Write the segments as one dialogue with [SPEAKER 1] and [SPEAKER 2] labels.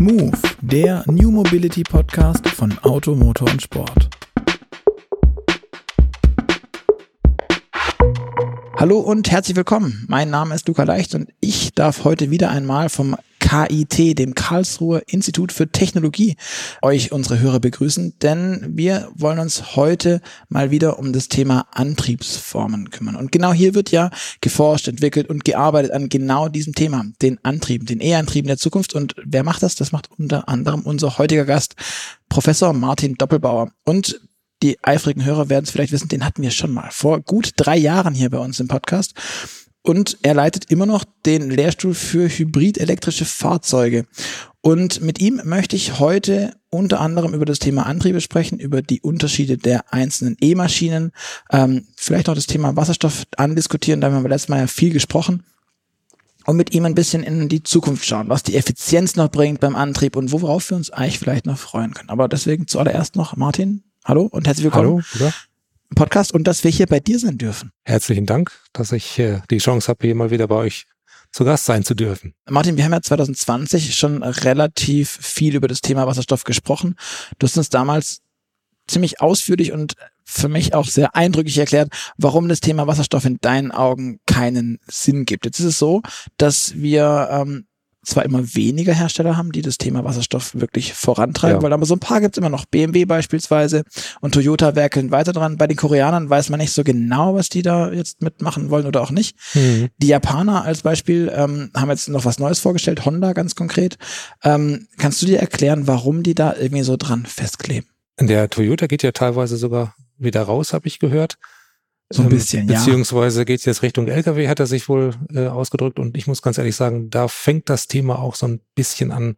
[SPEAKER 1] Move, der New Mobility Podcast von Auto, Motor und Sport. Hallo und herzlich willkommen. Mein Name ist Luca Leicht und ich darf heute wieder einmal vom KIT, dem Karlsruher Institut für Technologie, euch unsere Hörer begrüßen, denn wir wollen uns heute mal wieder um das Thema Antriebsformen kümmern. Und genau hier wird ja geforscht, entwickelt und gearbeitet an genau diesem Thema, den Antrieben, den E-Antrieben der Zukunft. Und wer macht das? Das macht unter anderem unser heutiger Gast, Professor Martin Doppelbauer. Und die eifrigen Hörer werden es vielleicht wissen, den hatten wir schon mal vor gut drei Jahren hier bei uns im Podcast. Und er leitet immer noch den Lehrstuhl für hybrid-elektrische Fahrzeuge. Und mit ihm möchte ich heute unter anderem über das Thema Antriebe sprechen, über die Unterschiede der einzelnen E-Maschinen, ähm, vielleicht noch das Thema Wasserstoff andiskutieren, da haben wir letztes Mal ja viel gesprochen. Und mit ihm ein bisschen in die Zukunft schauen, was die Effizienz noch bringt beim Antrieb und worauf wir uns eigentlich vielleicht noch freuen können. Aber deswegen zuallererst noch, Martin, Hallo und herzlich willkommen.
[SPEAKER 2] Hallo, ja.
[SPEAKER 1] Podcast und dass wir hier bei dir sein dürfen.
[SPEAKER 2] Herzlichen Dank, dass ich äh, die Chance habe, hier mal wieder bei euch zu Gast sein zu dürfen.
[SPEAKER 1] Martin, wir haben ja 2020 schon relativ viel über das Thema Wasserstoff gesprochen. Du hast uns damals ziemlich ausführlich und für mich auch sehr eindrücklich erklärt, warum das Thema Wasserstoff in deinen Augen keinen Sinn gibt. Jetzt ist es so, dass wir ähm, zwar immer weniger Hersteller haben, die das Thema Wasserstoff wirklich vorantreiben, ja. weil aber so ein paar gibt's immer noch. BMW beispielsweise und Toyota werkeln weiter dran. Bei den Koreanern weiß man nicht so genau, was die da jetzt mitmachen wollen oder auch nicht. Mhm. Die Japaner als Beispiel ähm, haben jetzt noch was Neues vorgestellt, Honda ganz konkret. Ähm, kannst du dir erklären, warum die da irgendwie so dran festkleben?
[SPEAKER 2] Der Toyota geht ja teilweise sogar wieder raus, habe ich gehört.
[SPEAKER 1] So ein ähm, bisschen,
[SPEAKER 2] ja. Beziehungsweise geht es jetzt Richtung LKW, hat er sich wohl äh, ausgedrückt. Und ich muss ganz ehrlich sagen, da fängt das Thema auch so ein bisschen an,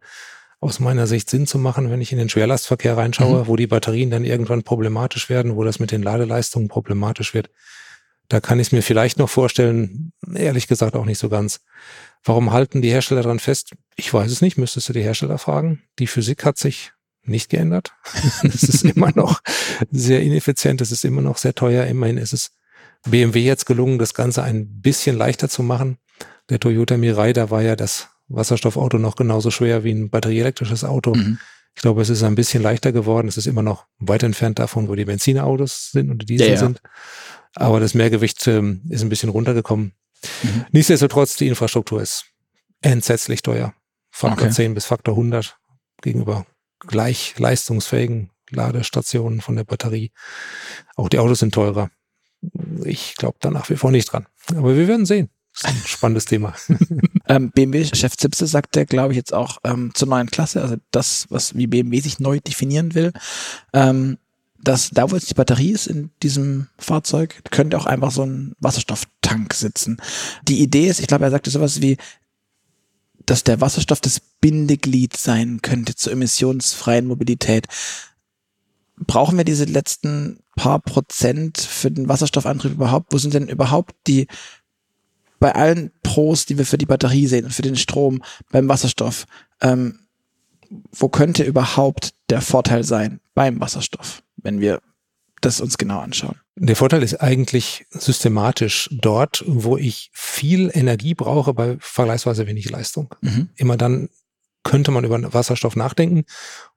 [SPEAKER 2] aus meiner Sicht Sinn zu machen, wenn ich in den Schwerlastverkehr reinschaue, mhm. wo die Batterien dann irgendwann problematisch werden, wo das mit den Ladeleistungen problematisch wird. Da kann ich es mir vielleicht noch vorstellen, ehrlich gesagt auch nicht so ganz. Warum halten die Hersteller dran fest? Ich weiß es nicht, müsstest du die Hersteller fragen. Die Physik hat sich nicht geändert. Es ist immer noch sehr ineffizient, es ist immer noch sehr teuer. Immerhin ist es BMW jetzt gelungen, das Ganze ein bisschen leichter zu machen. Der Toyota Mirai, da war ja das Wasserstoffauto noch genauso schwer wie ein batterieelektrisches Auto. Mhm. Ich glaube, es ist ein bisschen leichter geworden. Es ist immer noch weit entfernt davon, wo die Benzinautos sind und die Diesel ja, ja. sind. Aber das Mehrgewicht ähm, ist ein bisschen runtergekommen. Mhm. Nichtsdestotrotz, die Infrastruktur ist entsetzlich teuer. Faktor okay. 10 bis Faktor 100 gegenüber gleich leistungsfähigen Ladestationen von der Batterie. Auch die Autos sind teurer ich glaube da nach wie vor nicht dran. Aber wir werden sehen. Das ist ein spannendes Thema.
[SPEAKER 1] ähm, BMW-Chef Zipse sagt der, glaube ich, jetzt auch ähm, zur neuen Klasse, also das, was wie BMW sich neu definieren will, ähm, dass da, wo jetzt die Batterie ist in diesem Fahrzeug, könnte auch einfach so ein Wasserstofftank sitzen. Die Idee ist, ich glaube, er sagte sowas wie, dass der Wasserstoff das Bindeglied sein könnte zur emissionsfreien Mobilität brauchen wir diese letzten paar Prozent für den Wasserstoffantrieb überhaupt? Wo sind denn überhaupt die bei allen Pros, die wir für die Batterie sehen und für den Strom beim Wasserstoff, ähm, wo könnte überhaupt der Vorteil sein beim Wasserstoff, wenn wir das uns genau anschauen?
[SPEAKER 2] Der Vorteil ist eigentlich systematisch dort, wo ich viel Energie brauche bei vergleichsweise wenig Leistung. Mhm. Immer dann, könnte man über Wasserstoff nachdenken.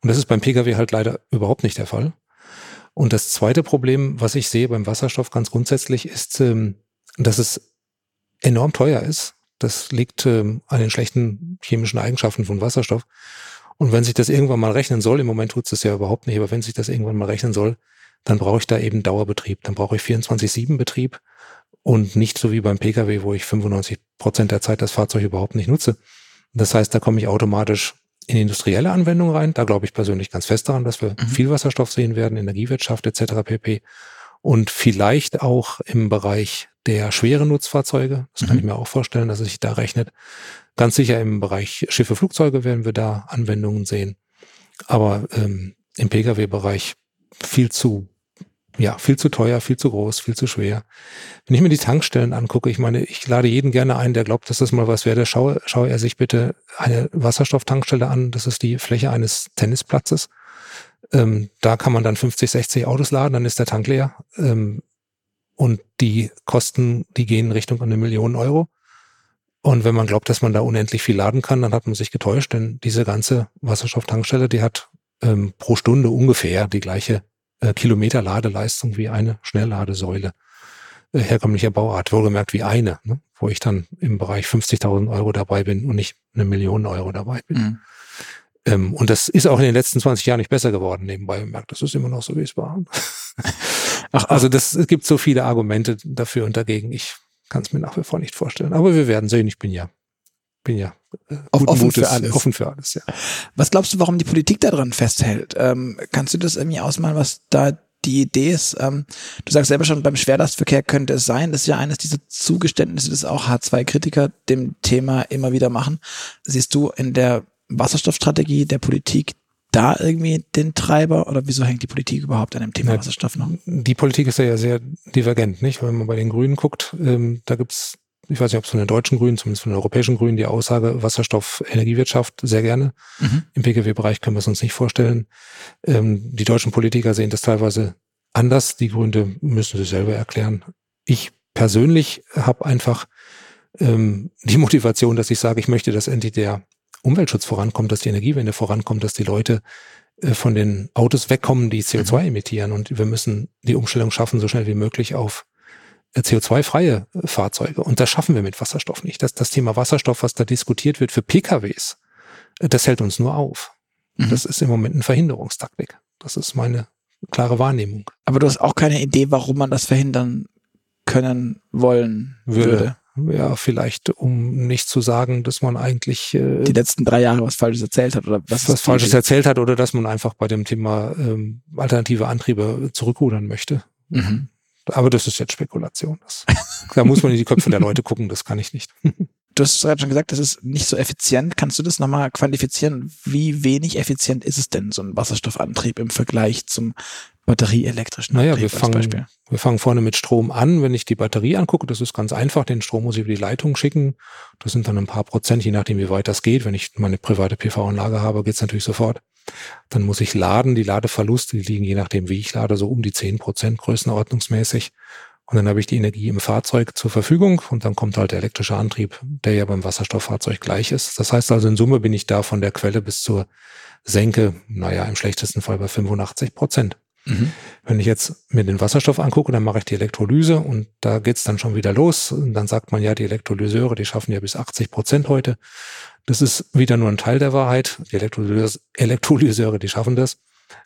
[SPEAKER 2] Und das ist beim Pkw halt leider überhaupt nicht der Fall. Und das zweite Problem, was ich sehe beim Wasserstoff ganz grundsätzlich, ist, ähm, dass es enorm teuer ist. Das liegt ähm, an den schlechten chemischen Eigenschaften von Wasserstoff. Und wenn sich das irgendwann mal rechnen soll, im Moment tut es ja überhaupt nicht, aber wenn sich das irgendwann mal rechnen soll, dann brauche ich da eben Dauerbetrieb. Dann brauche ich 24-7 Betrieb und nicht so wie beim Pkw, wo ich 95 Prozent der Zeit das Fahrzeug überhaupt nicht nutze. Das heißt, da komme ich automatisch in industrielle Anwendungen rein. Da glaube ich persönlich ganz fest daran, dass wir mhm. viel Wasserstoff sehen werden, Energiewirtschaft etc. pp. Und vielleicht auch im Bereich der schweren Nutzfahrzeuge. Das mhm. kann ich mir auch vorstellen, dass es sich da rechnet. Ganz sicher im Bereich Schiffe, Flugzeuge werden wir da Anwendungen sehen. Aber ähm, im Pkw-Bereich viel zu ja, viel zu teuer, viel zu groß, viel zu schwer. Wenn ich mir die Tankstellen angucke, ich meine, ich lade jeden gerne ein, der glaubt, dass das mal was wäre, schaue, schaue er sich bitte eine Wasserstofftankstelle an. Das ist die Fläche eines Tennisplatzes. Ähm, da kann man dann 50, 60 Autos laden, dann ist der Tank leer. Ähm, und die Kosten, die gehen Richtung eine Million Euro. Und wenn man glaubt, dass man da unendlich viel laden kann, dann hat man sich getäuscht, denn diese ganze Wasserstofftankstelle, die hat ähm, pro Stunde ungefähr die gleiche äh, Kilometer Ladeleistung wie eine Schnellladesäule äh, herkömmlicher Bauart, wohlgemerkt wie eine, ne? wo ich dann im Bereich 50.000 Euro dabei bin und nicht eine Million Euro dabei bin. Mhm. Ähm, und das ist auch in den letzten 20 Jahren nicht besser geworden, nebenbei bemerkt. Das ist immer noch so, wie es war. Ach, also das, es gibt so viele Argumente dafür und dagegen. Ich kann es mir nach wie vor nicht vorstellen. Aber wir werden sehen. Ich bin ja, bin ja
[SPEAKER 1] äh, offen Mutes, für alles.
[SPEAKER 2] Offen für alles, ja.
[SPEAKER 1] Was glaubst du, warum die Politik daran festhält? Ähm, kannst du das irgendwie ausmalen, was da die Idee ist, ähm, du sagst selber schon, beim Schwerlastverkehr könnte es sein, das ist ja eines dieser Zugeständnisse, das auch H2-Kritiker dem Thema immer wieder machen. Siehst du in der Wasserstoffstrategie der Politik da irgendwie den Treiber oder wieso hängt die Politik überhaupt an dem Thema ja, Wasserstoff noch?
[SPEAKER 2] Die Politik ist ja sehr divergent, nicht? Wenn man bei den Grünen guckt, ähm, da gibt's ich weiß nicht, ob es von den deutschen Grünen, zumindest von den europäischen Grünen, die Aussage Wasserstoff, Energiewirtschaft sehr gerne. Mhm. Im Pkw-Bereich können wir es uns nicht vorstellen. Ähm, die deutschen Politiker sehen das teilweise anders. Die Gründe müssen sie selber erklären. Ich persönlich habe einfach ähm, die Motivation, dass ich sage, ich möchte, dass endlich der Umweltschutz vorankommt, dass die Energiewende vorankommt, dass die Leute äh, von den Autos wegkommen, die CO2 mhm. emittieren. Und wir müssen die Umstellung schaffen, so schnell wie möglich auf CO2-freie äh, Fahrzeuge. Und das schaffen wir mit Wasserstoff nicht. Das, das Thema Wasserstoff, was da diskutiert wird für PKWs, das hält uns nur auf. Mhm. Das ist im Moment eine Verhinderungstaktik. Das ist meine klare Wahrnehmung.
[SPEAKER 1] Aber du hast auch keine Idee, warum man das verhindern können wollen würde. würde
[SPEAKER 2] ja, vielleicht um nicht zu sagen, dass man eigentlich
[SPEAKER 1] äh, die letzten drei Jahre was Falsches erzählt hat oder
[SPEAKER 2] was, was Falsches erzählt hat oder dass man einfach bei dem Thema ähm, alternative Antriebe zurückrudern möchte. Mhm. Aber das ist jetzt Spekulation. Das, da muss man in die Köpfe der Leute gucken, das kann ich nicht.
[SPEAKER 1] Du hast gerade schon gesagt, das ist nicht so effizient. Kannst du das nochmal quantifizieren? Wie wenig effizient ist es denn, so ein Wasserstoffantrieb im Vergleich zum batterieelektrischen
[SPEAKER 2] naja, wir fangen, wir fangen vorne mit Strom an. Wenn ich die Batterie angucke, das ist ganz einfach. Den Strom muss ich über die Leitung schicken. Das sind dann ein paar Prozent, je nachdem, wie weit das geht. Wenn ich meine private PV-Anlage habe, geht's natürlich sofort. Dann muss ich laden. Die Ladeverluste, die liegen je nachdem, wie ich lade, so um die zehn Prozent größenordnungsmäßig. Und dann habe ich die Energie im Fahrzeug zur Verfügung und dann kommt halt der elektrische Antrieb, der ja beim Wasserstofffahrzeug gleich ist. Das heißt also, in Summe bin ich da von der Quelle bis zur Senke, naja, im schlechtesten Fall bei 85 Prozent. Mhm. Wenn ich jetzt mir den Wasserstoff angucke, dann mache ich die Elektrolyse und da geht's dann schon wieder los. Und dann sagt man ja, die Elektrolyseure, die schaffen ja bis 80 Prozent heute. Das ist wieder nur ein Teil der Wahrheit. Die Elektrolyseure, die schaffen das.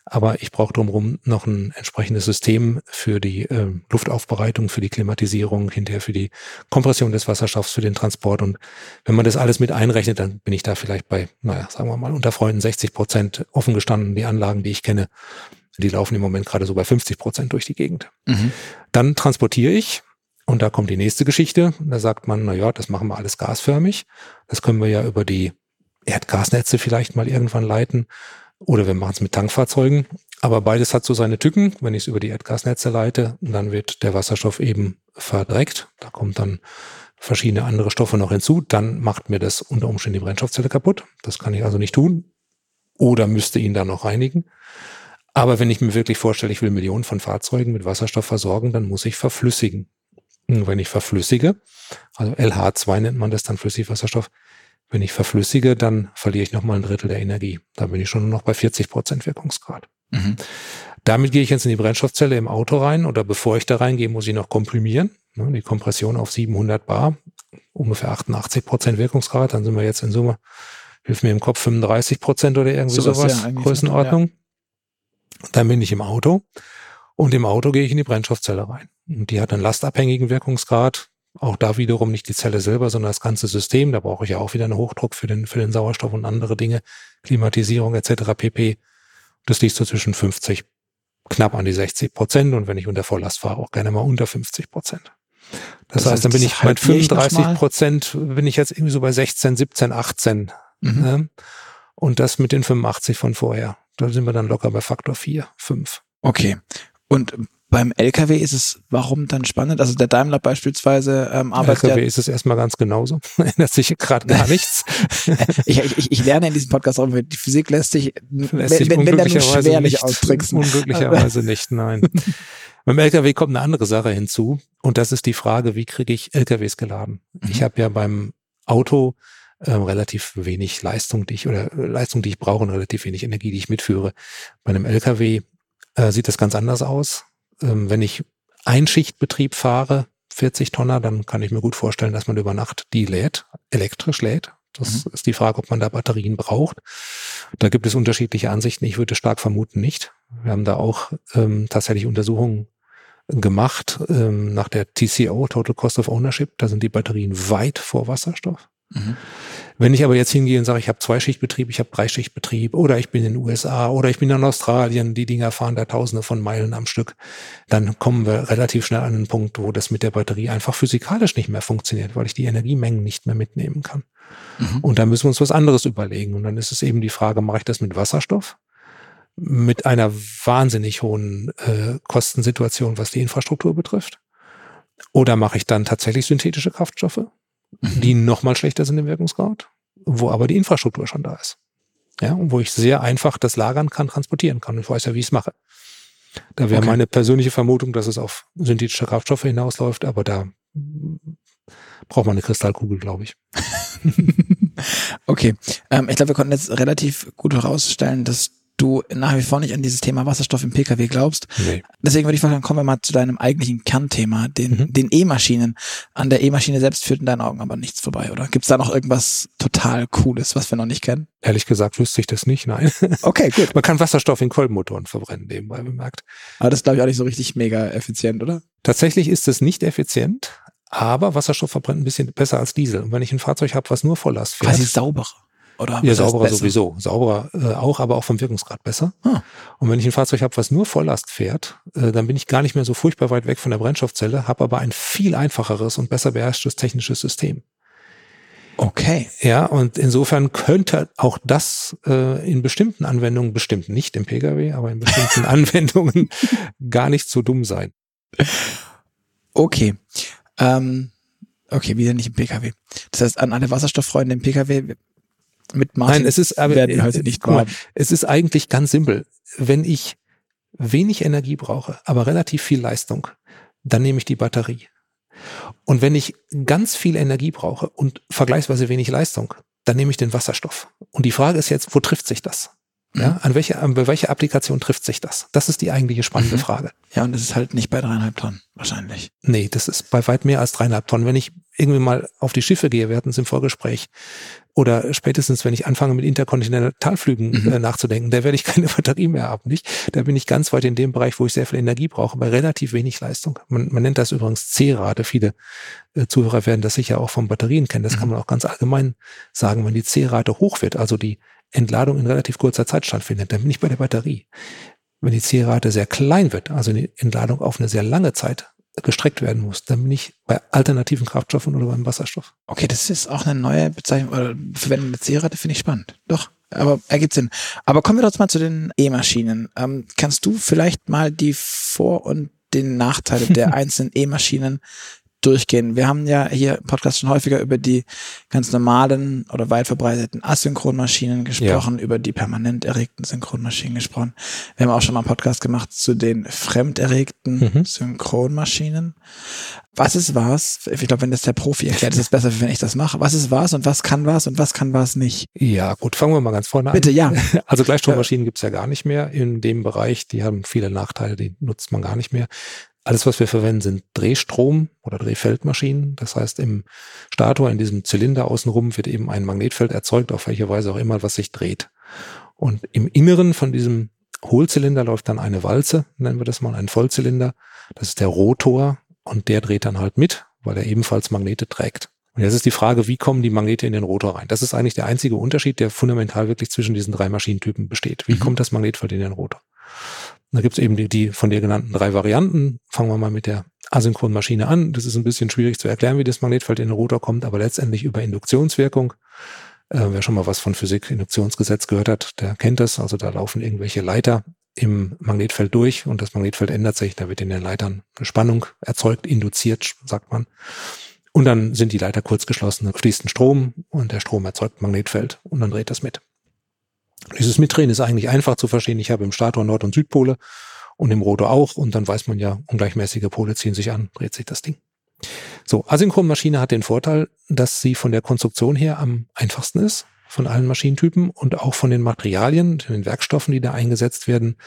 [SPEAKER 2] Aber ich brauche drumherum noch ein entsprechendes System für die äh, Luftaufbereitung, für die Klimatisierung, hinterher für die Kompression des Wasserstoffs, für den Transport. Und wenn man das alles mit einrechnet, dann bin ich da vielleicht bei, naja, sagen wir mal, unter Freunden 60 Prozent offen gestanden. Die Anlagen, die ich kenne, die laufen im Moment gerade so bei 50 Prozent durch die Gegend. Mhm. Dann transportiere ich und da kommt die nächste Geschichte. Da sagt man, na ja, das machen wir alles gasförmig. Das können wir ja über die Erdgasnetze vielleicht mal irgendwann leiten. Oder wir machen es mit Tankfahrzeugen. Aber beides hat so seine Tücken. Wenn ich es über die Erdgasnetze leite, dann wird der Wasserstoff eben verdreckt. Da kommt dann verschiedene andere Stoffe noch hinzu. Dann macht mir das unter Umständen die Brennstoffzelle kaputt. Das kann ich also nicht tun. Oder müsste ihn dann noch reinigen. Aber wenn ich mir wirklich vorstelle, ich will Millionen von Fahrzeugen mit Wasserstoff versorgen, dann muss ich verflüssigen. Wenn ich verflüssige, also LH2 nennt man das dann Flüssigwasserstoff, wenn ich verflüssige, dann verliere ich nochmal ein Drittel der Energie. Da bin ich schon nur noch bei 40 Prozent Wirkungsgrad. Mhm. Damit gehe ich jetzt in die Brennstoffzelle im Auto rein oder bevor ich da reingehe, muss ich noch komprimieren. Ne, die Kompression auf 700 Bar, ungefähr 88 Prozent Wirkungsgrad. Dann sind wir jetzt in Summe, hilft mir im Kopf 35 Prozent oder irgendwie so sowas, ja, Größenordnung. Ja. Dann bin ich im Auto und im Auto gehe ich in die Brennstoffzelle rein. Und die hat einen lastabhängigen Wirkungsgrad. Auch da wiederum nicht die Zelle selber, sondern das ganze System. Da brauche ich ja auch wieder einen Hochdruck für den, für den Sauerstoff und andere Dinge, Klimatisierung etc. pp. Das liegt so zwischen 50, knapp an die 60 Prozent und wenn ich unter Volllast fahre, auch gerne mal unter 50 Prozent. Das, das heißt, dann bin ich mit 35 Prozent, bin ich jetzt irgendwie so bei 16, 17, 18. Mhm. Ne? Und das mit den 85 von vorher. Da sind wir dann locker bei Faktor 4, 5.
[SPEAKER 1] Okay. Und beim LKW ist es warum dann spannend? Also der Daimler beispielsweise ähm, arbeitet.
[SPEAKER 2] LKW ja ist es erstmal ganz genauso. Ändert sich gerade gar nichts.
[SPEAKER 1] ich, ich, ich lerne in diesem Podcast auch, die Physik lässt sich, lässt sich wenn, wenn dann schwerlich nicht, austricksen.
[SPEAKER 2] Unglücklicherweise nicht, nein. Beim LKW kommt eine andere Sache hinzu und das ist die Frage, wie kriege ich LKWs geladen? Mhm. Ich habe ja beim Auto äh, relativ wenig Leistung, die ich oder äh, Leistung, die ich brauche und relativ wenig Energie, die ich mitführe. Bei einem LKW äh, sieht das ganz anders aus. Ähm, wenn ich Einschichtbetrieb fahre, 40 Tonner, dann kann ich mir gut vorstellen, dass man über Nacht die lädt, elektrisch lädt. Das mhm. ist die Frage, ob man da Batterien braucht. Da gibt es unterschiedliche Ansichten. Ich würde stark vermuten nicht. Wir haben da auch ähm, tatsächlich Untersuchungen gemacht ähm, nach der TCO, Total Cost of Ownership. Da sind die Batterien weit vor Wasserstoff. Mhm. Wenn ich aber jetzt hingehe und sage, ich habe Zweischichtbetrieb, ich habe Dreischichtbetrieb oder ich bin in den USA oder ich bin in Australien, die Dinger fahren da tausende von Meilen am Stück, dann kommen wir relativ schnell an einen Punkt, wo das mit der Batterie einfach physikalisch nicht mehr funktioniert, weil ich die Energiemengen nicht mehr mitnehmen kann. Mhm. Und da müssen wir uns was anderes überlegen. Und dann ist es eben die Frage, mache ich das mit Wasserstoff? Mit einer wahnsinnig hohen äh, Kostensituation, was die Infrastruktur betrifft? Oder mache ich dann tatsächlich synthetische Kraftstoffe? Die nochmal schlechter sind im Wirkungsgrad, wo aber die Infrastruktur schon da ist. Ja, und wo ich sehr einfach das lagern kann, transportieren kann. Ich weiß ja, wie ich es mache. Da wäre okay. meine persönliche Vermutung, dass es auf synthetische Kraftstoffe hinausläuft, aber da braucht man eine Kristallkugel, glaube ich.
[SPEAKER 1] okay. Ähm, ich glaube, wir konnten jetzt relativ gut herausstellen, dass du nach wie vor nicht an dieses Thema Wasserstoff im Pkw glaubst. Nee. Deswegen würde ich vorschlagen, kommen wir mal zu deinem eigentlichen Kernthema, den mhm. den E-Maschinen. An der E-Maschine selbst führt in deinen Augen aber nichts vorbei, oder? Gibt es da noch irgendwas total Cooles, was wir noch nicht kennen?
[SPEAKER 2] Ehrlich gesagt wüsste ich das nicht, nein.
[SPEAKER 1] Okay, gut.
[SPEAKER 2] Man kann Wasserstoff in Kolbenmotoren verbrennen, nebenbei bemerkt.
[SPEAKER 1] Aber das ist, glaube ich, auch nicht so richtig mega effizient, oder?
[SPEAKER 2] Tatsächlich ist es nicht effizient, aber Wasserstoff verbrennt ein bisschen besser als Diesel. Und wenn ich ein Fahrzeug habe, was nur Volllast
[SPEAKER 1] fährt. Quasi sauberer. Oder
[SPEAKER 2] ja, sauberer sowieso. Sauberer äh, auch, aber auch vom Wirkungsgrad besser. Ah. Und wenn ich ein Fahrzeug habe, was nur Volllast fährt, äh, dann bin ich gar nicht mehr so furchtbar weit weg von der Brennstoffzelle, habe aber ein viel einfacheres und besser beherrschtes technisches System.
[SPEAKER 1] Okay.
[SPEAKER 2] Ja, und insofern könnte auch das äh, in bestimmten Anwendungen, bestimmt nicht im Pkw, aber in bestimmten Anwendungen gar nicht so dumm sein.
[SPEAKER 1] Okay. Ähm, okay, wieder nicht im Pkw. Das heißt, an alle Wasserstofffreunde im Pkw, mit Martin
[SPEAKER 2] Nein, es ist, aber, werden heute nicht mal, Es ist eigentlich ganz simpel. Wenn ich wenig Energie brauche, aber relativ viel Leistung, dann nehme ich die Batterie. Und wenn ich ganz viel Energie brauche und vergleichsweise wenig Leistung, dann nehme ich den Wasserstoff. Und die Frage ist jetzt, wo trifft sich das? Ja, mhm. an welche, an welche Applikation trifft sich das? Das ist die eigentliche spannende mhm. Frage.
[SPEAKER 1] Ja, und das ist halt nicht bei dreieinhalb Tonnen, wahrscheinlich.
[SPEAKER 2] Nee, das ist bei weit mehr als dreieinhalb Tonnen. Wenn ich irgendwie mal auf die Schiffe gehe, wir hatten es im Vorgespräch, oder spätestens, wenn ich anfange mit Interkontinentalflügen mhm. äh, nachzudenken, da werde ich keine Batterie mehr haben, nicht? Da bin ich ganz weit in dem Bereich, wo ich sehr viel Energie brauche, bei relativ wenig Leistung. Man, man nennt das übrigens C-Rate. Viele äh, Zuhörer werden das sicher auch von Batterien kennen. Das mhm. kann man auch ganz allgemein sagen. Wenn die C-Rate hoch wird, also die Entladung in relativ kurzer Zeit stattfindet, dann bin ich bei der Batterie. Wenn die C-Rate sehr klein wird, also die Entladung auf eine sehr lange Zeit gestreckt werden muss, dann bin ich bei alternativen Kraftstoffen oder beim Wasserstoff.
[SPEAKER 1] Okay, das ist auch eine neue Bezeichnung oder Verwendung der C-Rate, finde ich spannend. Doch, aber ergibt Sinn. Aber kommen wir doch mal zu den E-Maschinen. Ähm, kannst du vielleicht mal die Vor- und den Nachteile der einzelnen E-Maschinen durchgehen. Wir haben ja hier im Podcast schon häufiger über die ganz normalen oder weit verbreiteten Asynchronmaschinen gesprochen, ja. über die permanent erregten Synchronmaschinen gesprochen. Wir haben auch schon mal einen Podcast gemacht zu den fremderregten mhm. Synchronmaschinen. Was ist was? Ich glaube, wenn das der Profi erklärt, ist es besser, wenn ich das mache. Was ist was und was kann was und was kann was nicht?
[SPEAKER 2] Ja, gut, fangen wir mal ganz vorne
[SPEAKER 1] an. Bitte,
[SPEAKER 2] ja. Also Gleichstrommaschinen gibt's ja gar nicht mehr in dem Bereich. Die haben viele Nachteile, die nutzt man gar nicht mehr. Alles, was wir verwenden, sind Drehstrom oder Drehfeldmaschinen. Das heißt, im Stator, in diesem Zylinder außenrum, wird eben ein Magnetfeld erzeugt, auf welche Weise auch immer, was sich dreht. Und im Inneren von diesem Hohlzylinder läuft dann eine Walze, nennen wir das mal, ein Vollzylinder. Das ist der Rotor und der dreht dann halt mit, weil er ebenfalls Magnete trägt. Und jetzt ist die Frage, wie kommen die Magnete in den Rotor rein? Das ist eigentlich der einzige Unterschied, der fundamental wirklich zwischen diesen drei Maschinentypen besteht. Wie mhm. kommt das Magnetfeld in den Rotor? Da gibt's eben die, die von dir genannten drei Varianten. Fangen wir mal mit der asynchronen Maschine an. Das ist ein bisschen schwierig zu erklären, wie das Magnetfeld in den Rotor kommt, aber letztendlich über Induktionswirkung. Äh, wer schon mal was von Physik, Induktionsgesetz gehört hat, der kennt das. Also da laufen irgendwelche Leiter im Magnetfeld durch und das Magnetfeld ändert sich. Da wird in den Leitern eine Spannung erzeugt, induziert, sagt man. Und dann sind die Leiter kurz geschlossen, fließt ein Strom und der Strom erzeugt Magnetfeld und dann dreht das mit. Dieses Mitdrehen ist eigentlich einfach zu verstehen. Ich habe im Stator Nord- und Südpole und im Rotor auch und dann weiß man ja, ungleichmäßige Pole ziehen sich an, dreht sich das Ding. So, Asynchronmaschine hat den Vorteil, dass sie von der Konstruktion her am einfachsten ist, von allen Maschinentypen und auch von den Materialien, den Werkstoffen, die da eingesetzt werden,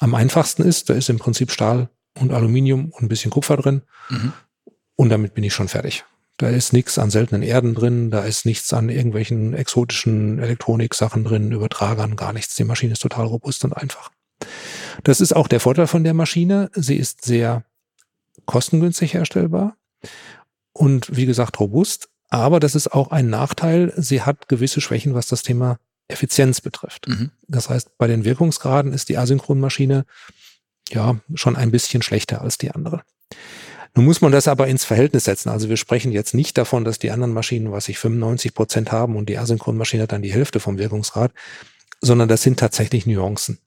[SPEAKER 2] am einfachsten ist. Da ist im Prinzip Stahl und Aluminium und ein bisschen Kupfer drin. Mhm. Und damit bin ich schon fertig. Da ist nichts an seltenen Erden drin, da ist nichts an irgendwelchen exotischen Elektronik-Sachen drin, Übertragern, gar nichts. Die Maschine ist total robust und einfach. Das ist auch der Vorteil von der Maschine. Sie ist sehr kostengünstig herstellbar und wie gesagt robust. Aber das ist auch ein Nachteil. Sie hat gewisse Schwächen, was das Thema Effizienz betrifft. Mhm. Das heißt, bei den Wirkungsgraden ist die Asynchronmaschine ja schon ein bisschen schlechter als die andere. Nun muss man das aber ins Verhältnis setzen. Also wir sprechen jetzt nicht davon, dass die anderen Maschinen, was ich 95 Prozent haben und die Asynchronmaschine hat dann die Hälfte vom Wirkungsgrad, sondern das sind tatsächlich Nuancen.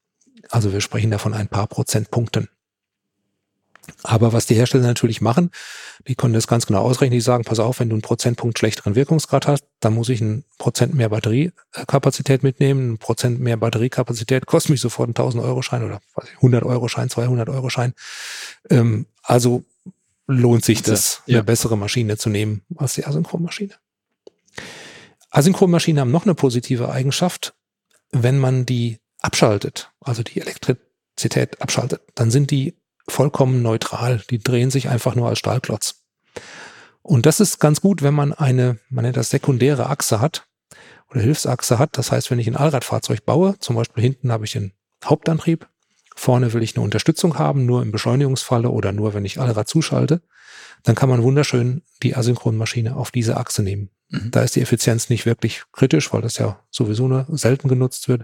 [SPEAKER 2] Also wir sprechen davon ein paar Prozentpunkten. Aber was die Hersteller natürlich machen, die können das ganz genau ausrechnen. Die sagen, pass auf, wenn du einen Prozentpunkt schlechteren Wirkungsgrad hast, dann muss ich einen Prozent mehr Batteriekapazität mitnehmen. Ein Prozent mehr Batteriekapazität kostet mich sofort einen 1000 Euro Schein oder 100 Euro Schein, 200 Euro Schein. Ähm, also lohnt sich das, ja. eine bessere Maschine zu nehmen als die Asynchronmaschine. Asynchronmaschinen haben noch eine positive Eigenschaft. Wenn man die abschaltet, also die Elektrizität abschaltet, dann sind die vollkommen neutral. Die drehen sich einfach nur als Stahlklotz. Und das ist ganz gut, wenn man eine, man nennt das sekundäre Achse hat oder Hilfsachse hat. Das heißt, wenn ich ein Allradfahrzeug baue, zum Beispiel hinten habe ich den Hauptantrieb, vorne will ich eine Unterstützung haben, nur im Beschleunigungsfalle oder nur wenn ich Allrad zuschalte, dann kann man wunderschön die Asynchronmaschine auf diese Achse nehmen. Mhm. Da ist die Effizienz nicht wirklich kritisch, weil das ja sowieso nur selten genutzt wird.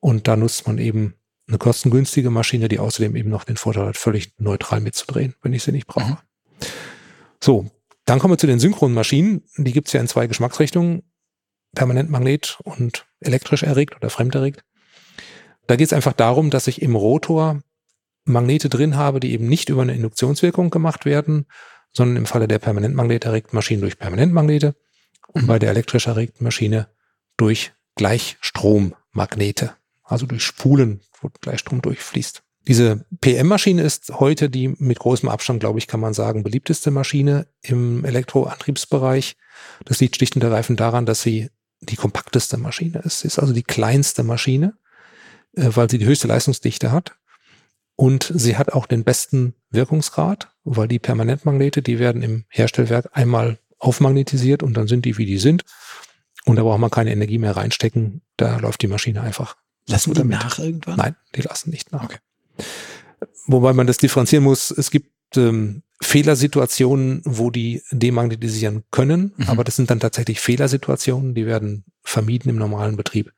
[SPEAKER 2] Und da nutzt man eben eine kostengünstige Maschine, die außerdem eben noch den Vorteil hat, völlig neutral mitzudrehen, wenn ich sie nicht brauche. Mhm. So, dann kommen wir zu den synchronen Maschinen. Die gibt's ja in zwei Geschmacksrichtungen, permanent Magnet und elektrisch erregt oder fremd erregt. Da geht es einfach darum, dass ich im Rotor Magnete drin habe, die eben nicht über eine Induktionswirkung gemacht werden, sondern im Falle der permanent erregten Maschine durch Permanentmagnete und mhm. bei der elektrisch erregten Maschine durch Gleichstrommagnete also durch Spulen, wo Gleichstrom durchfließt. Diese PM-Maschine ist heute die mit großem Abstand, glaube ich, kann man sagen, beliebteste Maschine im Elektroantriebsbereich. Das liegt schlicht und ergreifend daran, dass sie die kompakteste Maschine ist. Sie ist also die kleinste Maschine, weil sie die höchste Leistungsdichte hat. Und sie hat auch den besten Wirkungsgrad, weil die Permanentmagnete, die werden im Herstellwerk einmal aufmagnetisiert und dann sind die, wie die sind. Und da braucht man keine Energie mehr reinstecken. Da läuft die Maschine einfach
[SPEAKER 1] Lassen die damit. nach irgendwann?
[SPEAKER 2] Nein, die lassen nicht nach. Okay. Wobei man das differenzieren muss. Es gibt ähm, Fehlersituationen, wo die demagnetisieren können, mhm. aber das sind dann tatsächlich Fehlersituationen, die werden vermieden im normalen Betrieb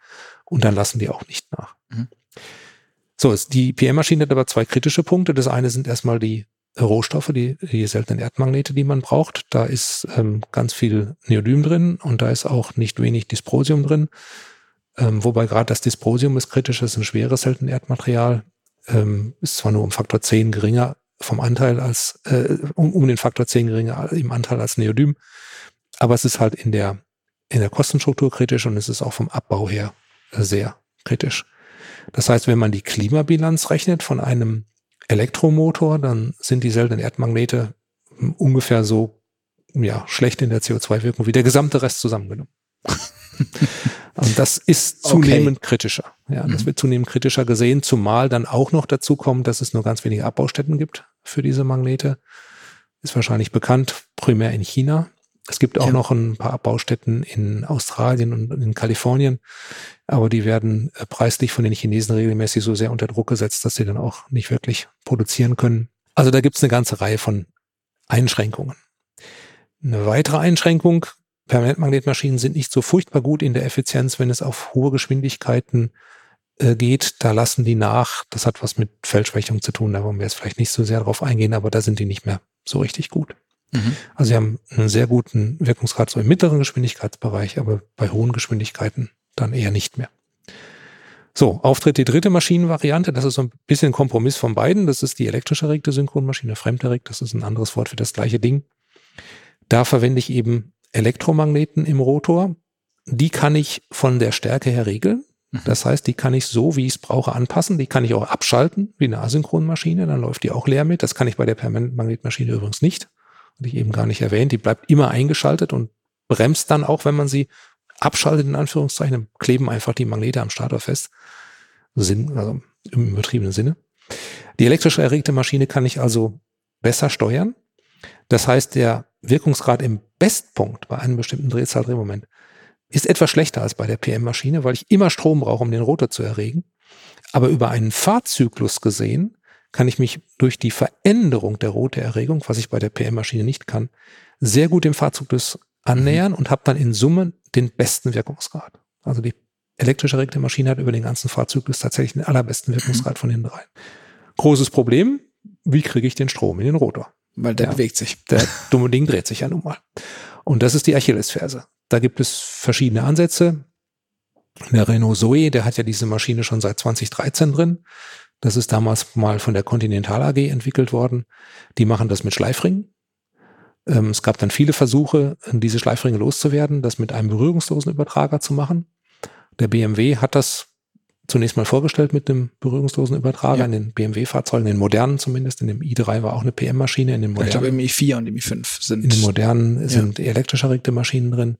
[SPEAKER 2] und dann lassen die auch nicht nach. Mhm. So, die PM-Maschine hat aber zwei kritische Punkte. Das eine sind erstmal die Rohstoffe, die, die seltenen Erdmagnete, die man braucht. Da ist ähm, ganz viel Neodym drin und da ist auch nicht wenig Dysprosium drin. Ähm, wobei gerade das Dysprosium ist kritisch, das ist ein schweres seltenes Erdmaterial, ähm, ist zwar nur um Faktor 10 geringer vom Anteil als, äh, um, um den Faktor 10 geringer im Anteil als Neodym, aber es ist halt in der, in der Kostenstruktur kritisch und es ist auch vom Abbau her sehr kritisch. Das heißt, wenn man die Klimabilanz rechnet von einem Elektromotor, dann sind die seltenen Erdmagnete ungefähr so ja, schlecht in der CO2-Wirkung wie der gesamte Rest zusammengenommen. Und das ist zunehmend okay. kritischer. Ja, das mhm. wird zunehmend kritischer gesehen, zumal dann auch noch dazu kommt, dass es nur ganz wenige Abbaustätten gibt für diese Magnete. Ist wahrscheinlich bekannt, primär in China. Es gibt auch ja. noch ein paar Abbaustätten in Australien und in Kalifornien, aber die werden äh, preislich von den Chinesen regelmäßig so sehr unter Druck gesetzt, dass sie dann auch nicht wirklich produzieren können. Also da gibt es eine ganze Reihe von Einschränkungen. Eine weitere Einschränkung Permanentmagnetmaschinen sind nicht so furchtbar gut in der Effizienz, wenn es auf hohe Geschwindigkeiten äh, geht. Da lassen die nach. Das hat was mit Feldschwächung zu tun. Da wollen wir jetzt vielleicht nicht so sehr drauf eingehen, aber da sind die nicht mehr so richtig gut. Mhm. Also sie haben einen sehr guten Wirkungsgrad so im mittleren Geschwindigkeitsbereich, aber bei hohen Geschwindigkeiten dann eher nicht mehr. So, auftritt die dritte Maschinenvariante. Das ist so ein bisschen ein Kompromiss von beiden. Das ist die elektrisch erregte Synchronmaschine, fremderregt. Das ist ein anderes Wort für das gleiche Ding. Da verwende ich eben Elektromagneten im Rotor. Die kann ich von der Stärke her regeln. Mhm. Das heißt, die kann ich so, wie ich es brauche, anpassen. Die kann ich auch abschalten, wie eine Asynchronmaschine. Dann läuft die auch leer mit. Das kann ich bei der Permanentmagnetmaschine übrigens nicht. Hatte ich eben gar nicht erwähnt, die bleibt immer eingeschaltet und bremst dann auch, wenn man sie abschaltet, in Anführungszeichen, kleben einfach die Magnete am Stator fest. Sinn, also im übertriebenen Sinne. Die elektrisch erregte Maschine kann ich also besser steuern. Das heißt, der Wirkungsgrad im Bestpunkt bei einem bestimmten Drehzahldrehmoment ist etwas schlechter als bei der PM-Maschine, weil ich immer Strom brauche, um den Rotor zu erregen. Aber über einen Fahrzyklus gesehen kann ich mich durch die Veränderung der Rotorerregung, was ich bei der PM-Maschine nicht kann, sehr gut dem Fahrzyklus annähern mhm. und habe dann in Summe den besten Wirkungsgrad. Also die elektrisch erregte Maschine hat über den ganzen Fahrzyklus tatsächlich den allerbesten Wirkungsgrad mhm. von den dreien. Großes Problem, wie kriege ich den Strom in den Rotor?
[SPEAKER 1] Weil der ja, bewegt sich.
[SPEAKER 2] Der dumme Ding dreht sich ja nun mal. Und das ist die Achillesferse. Da gibt es verschiedene Ansätze. Der Renault Zoe, der hat ja diese Maschine schon seit 2013 drin. Das ist damals mal von der Continental AG entwickelt worden. Die machen das mit Schleifringen. Ähm, es gab dann viele Versuche, diese Schleifringe loszuwerden, das mit einem berührungslosen Übertrager zu machen. Der BMW hat das zunächst mal vorgestellt mit dem berührungslosen Übertrager ja. in den BMW-Fahrzeugen, in den modernen zumindest. In dem i3 war auch eine PM-Maschine. In den modernen,
[SPEAKER 1] ich glaube, im i4 und im i5 sind.
[SPEAKER 2] In den modernen ja. sind elektrisch erregte Maschinen drin.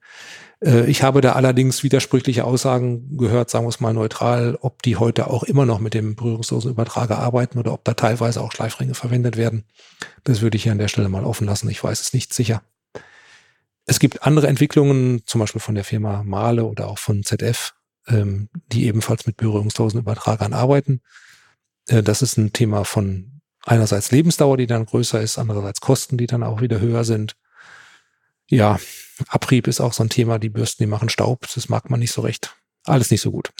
[SPEAKER 2] Äh, ich habe da allerdings widersprüchliche Aussagen gehört, sagen wir es mal neutral, ob die heute auch immer noch mit dem berührungslosen Übertrager arbeiten oder ob da teilweise auch Schleifringe verwendet werden. Das würde ich hier an der Stelle mal offen lassen. Ich weiß es nicht sicher. Es gibt andere Entwicklungen, zum Beispiel von der Firma Male oder auch von ZF, ähm, die ebenfalls mit berührungslosen Übertragern arbeiten. Äh, das ist ein Thema von einerseits Lebensdauer, die dann größer ist, andererseits Kosten, die dann auch wieder höher sind. Ja, Abrieb ist auch so ein Thema. Die Bürsten, die machen Staub. Das mag man nicht so recht. Alles nicht so gut.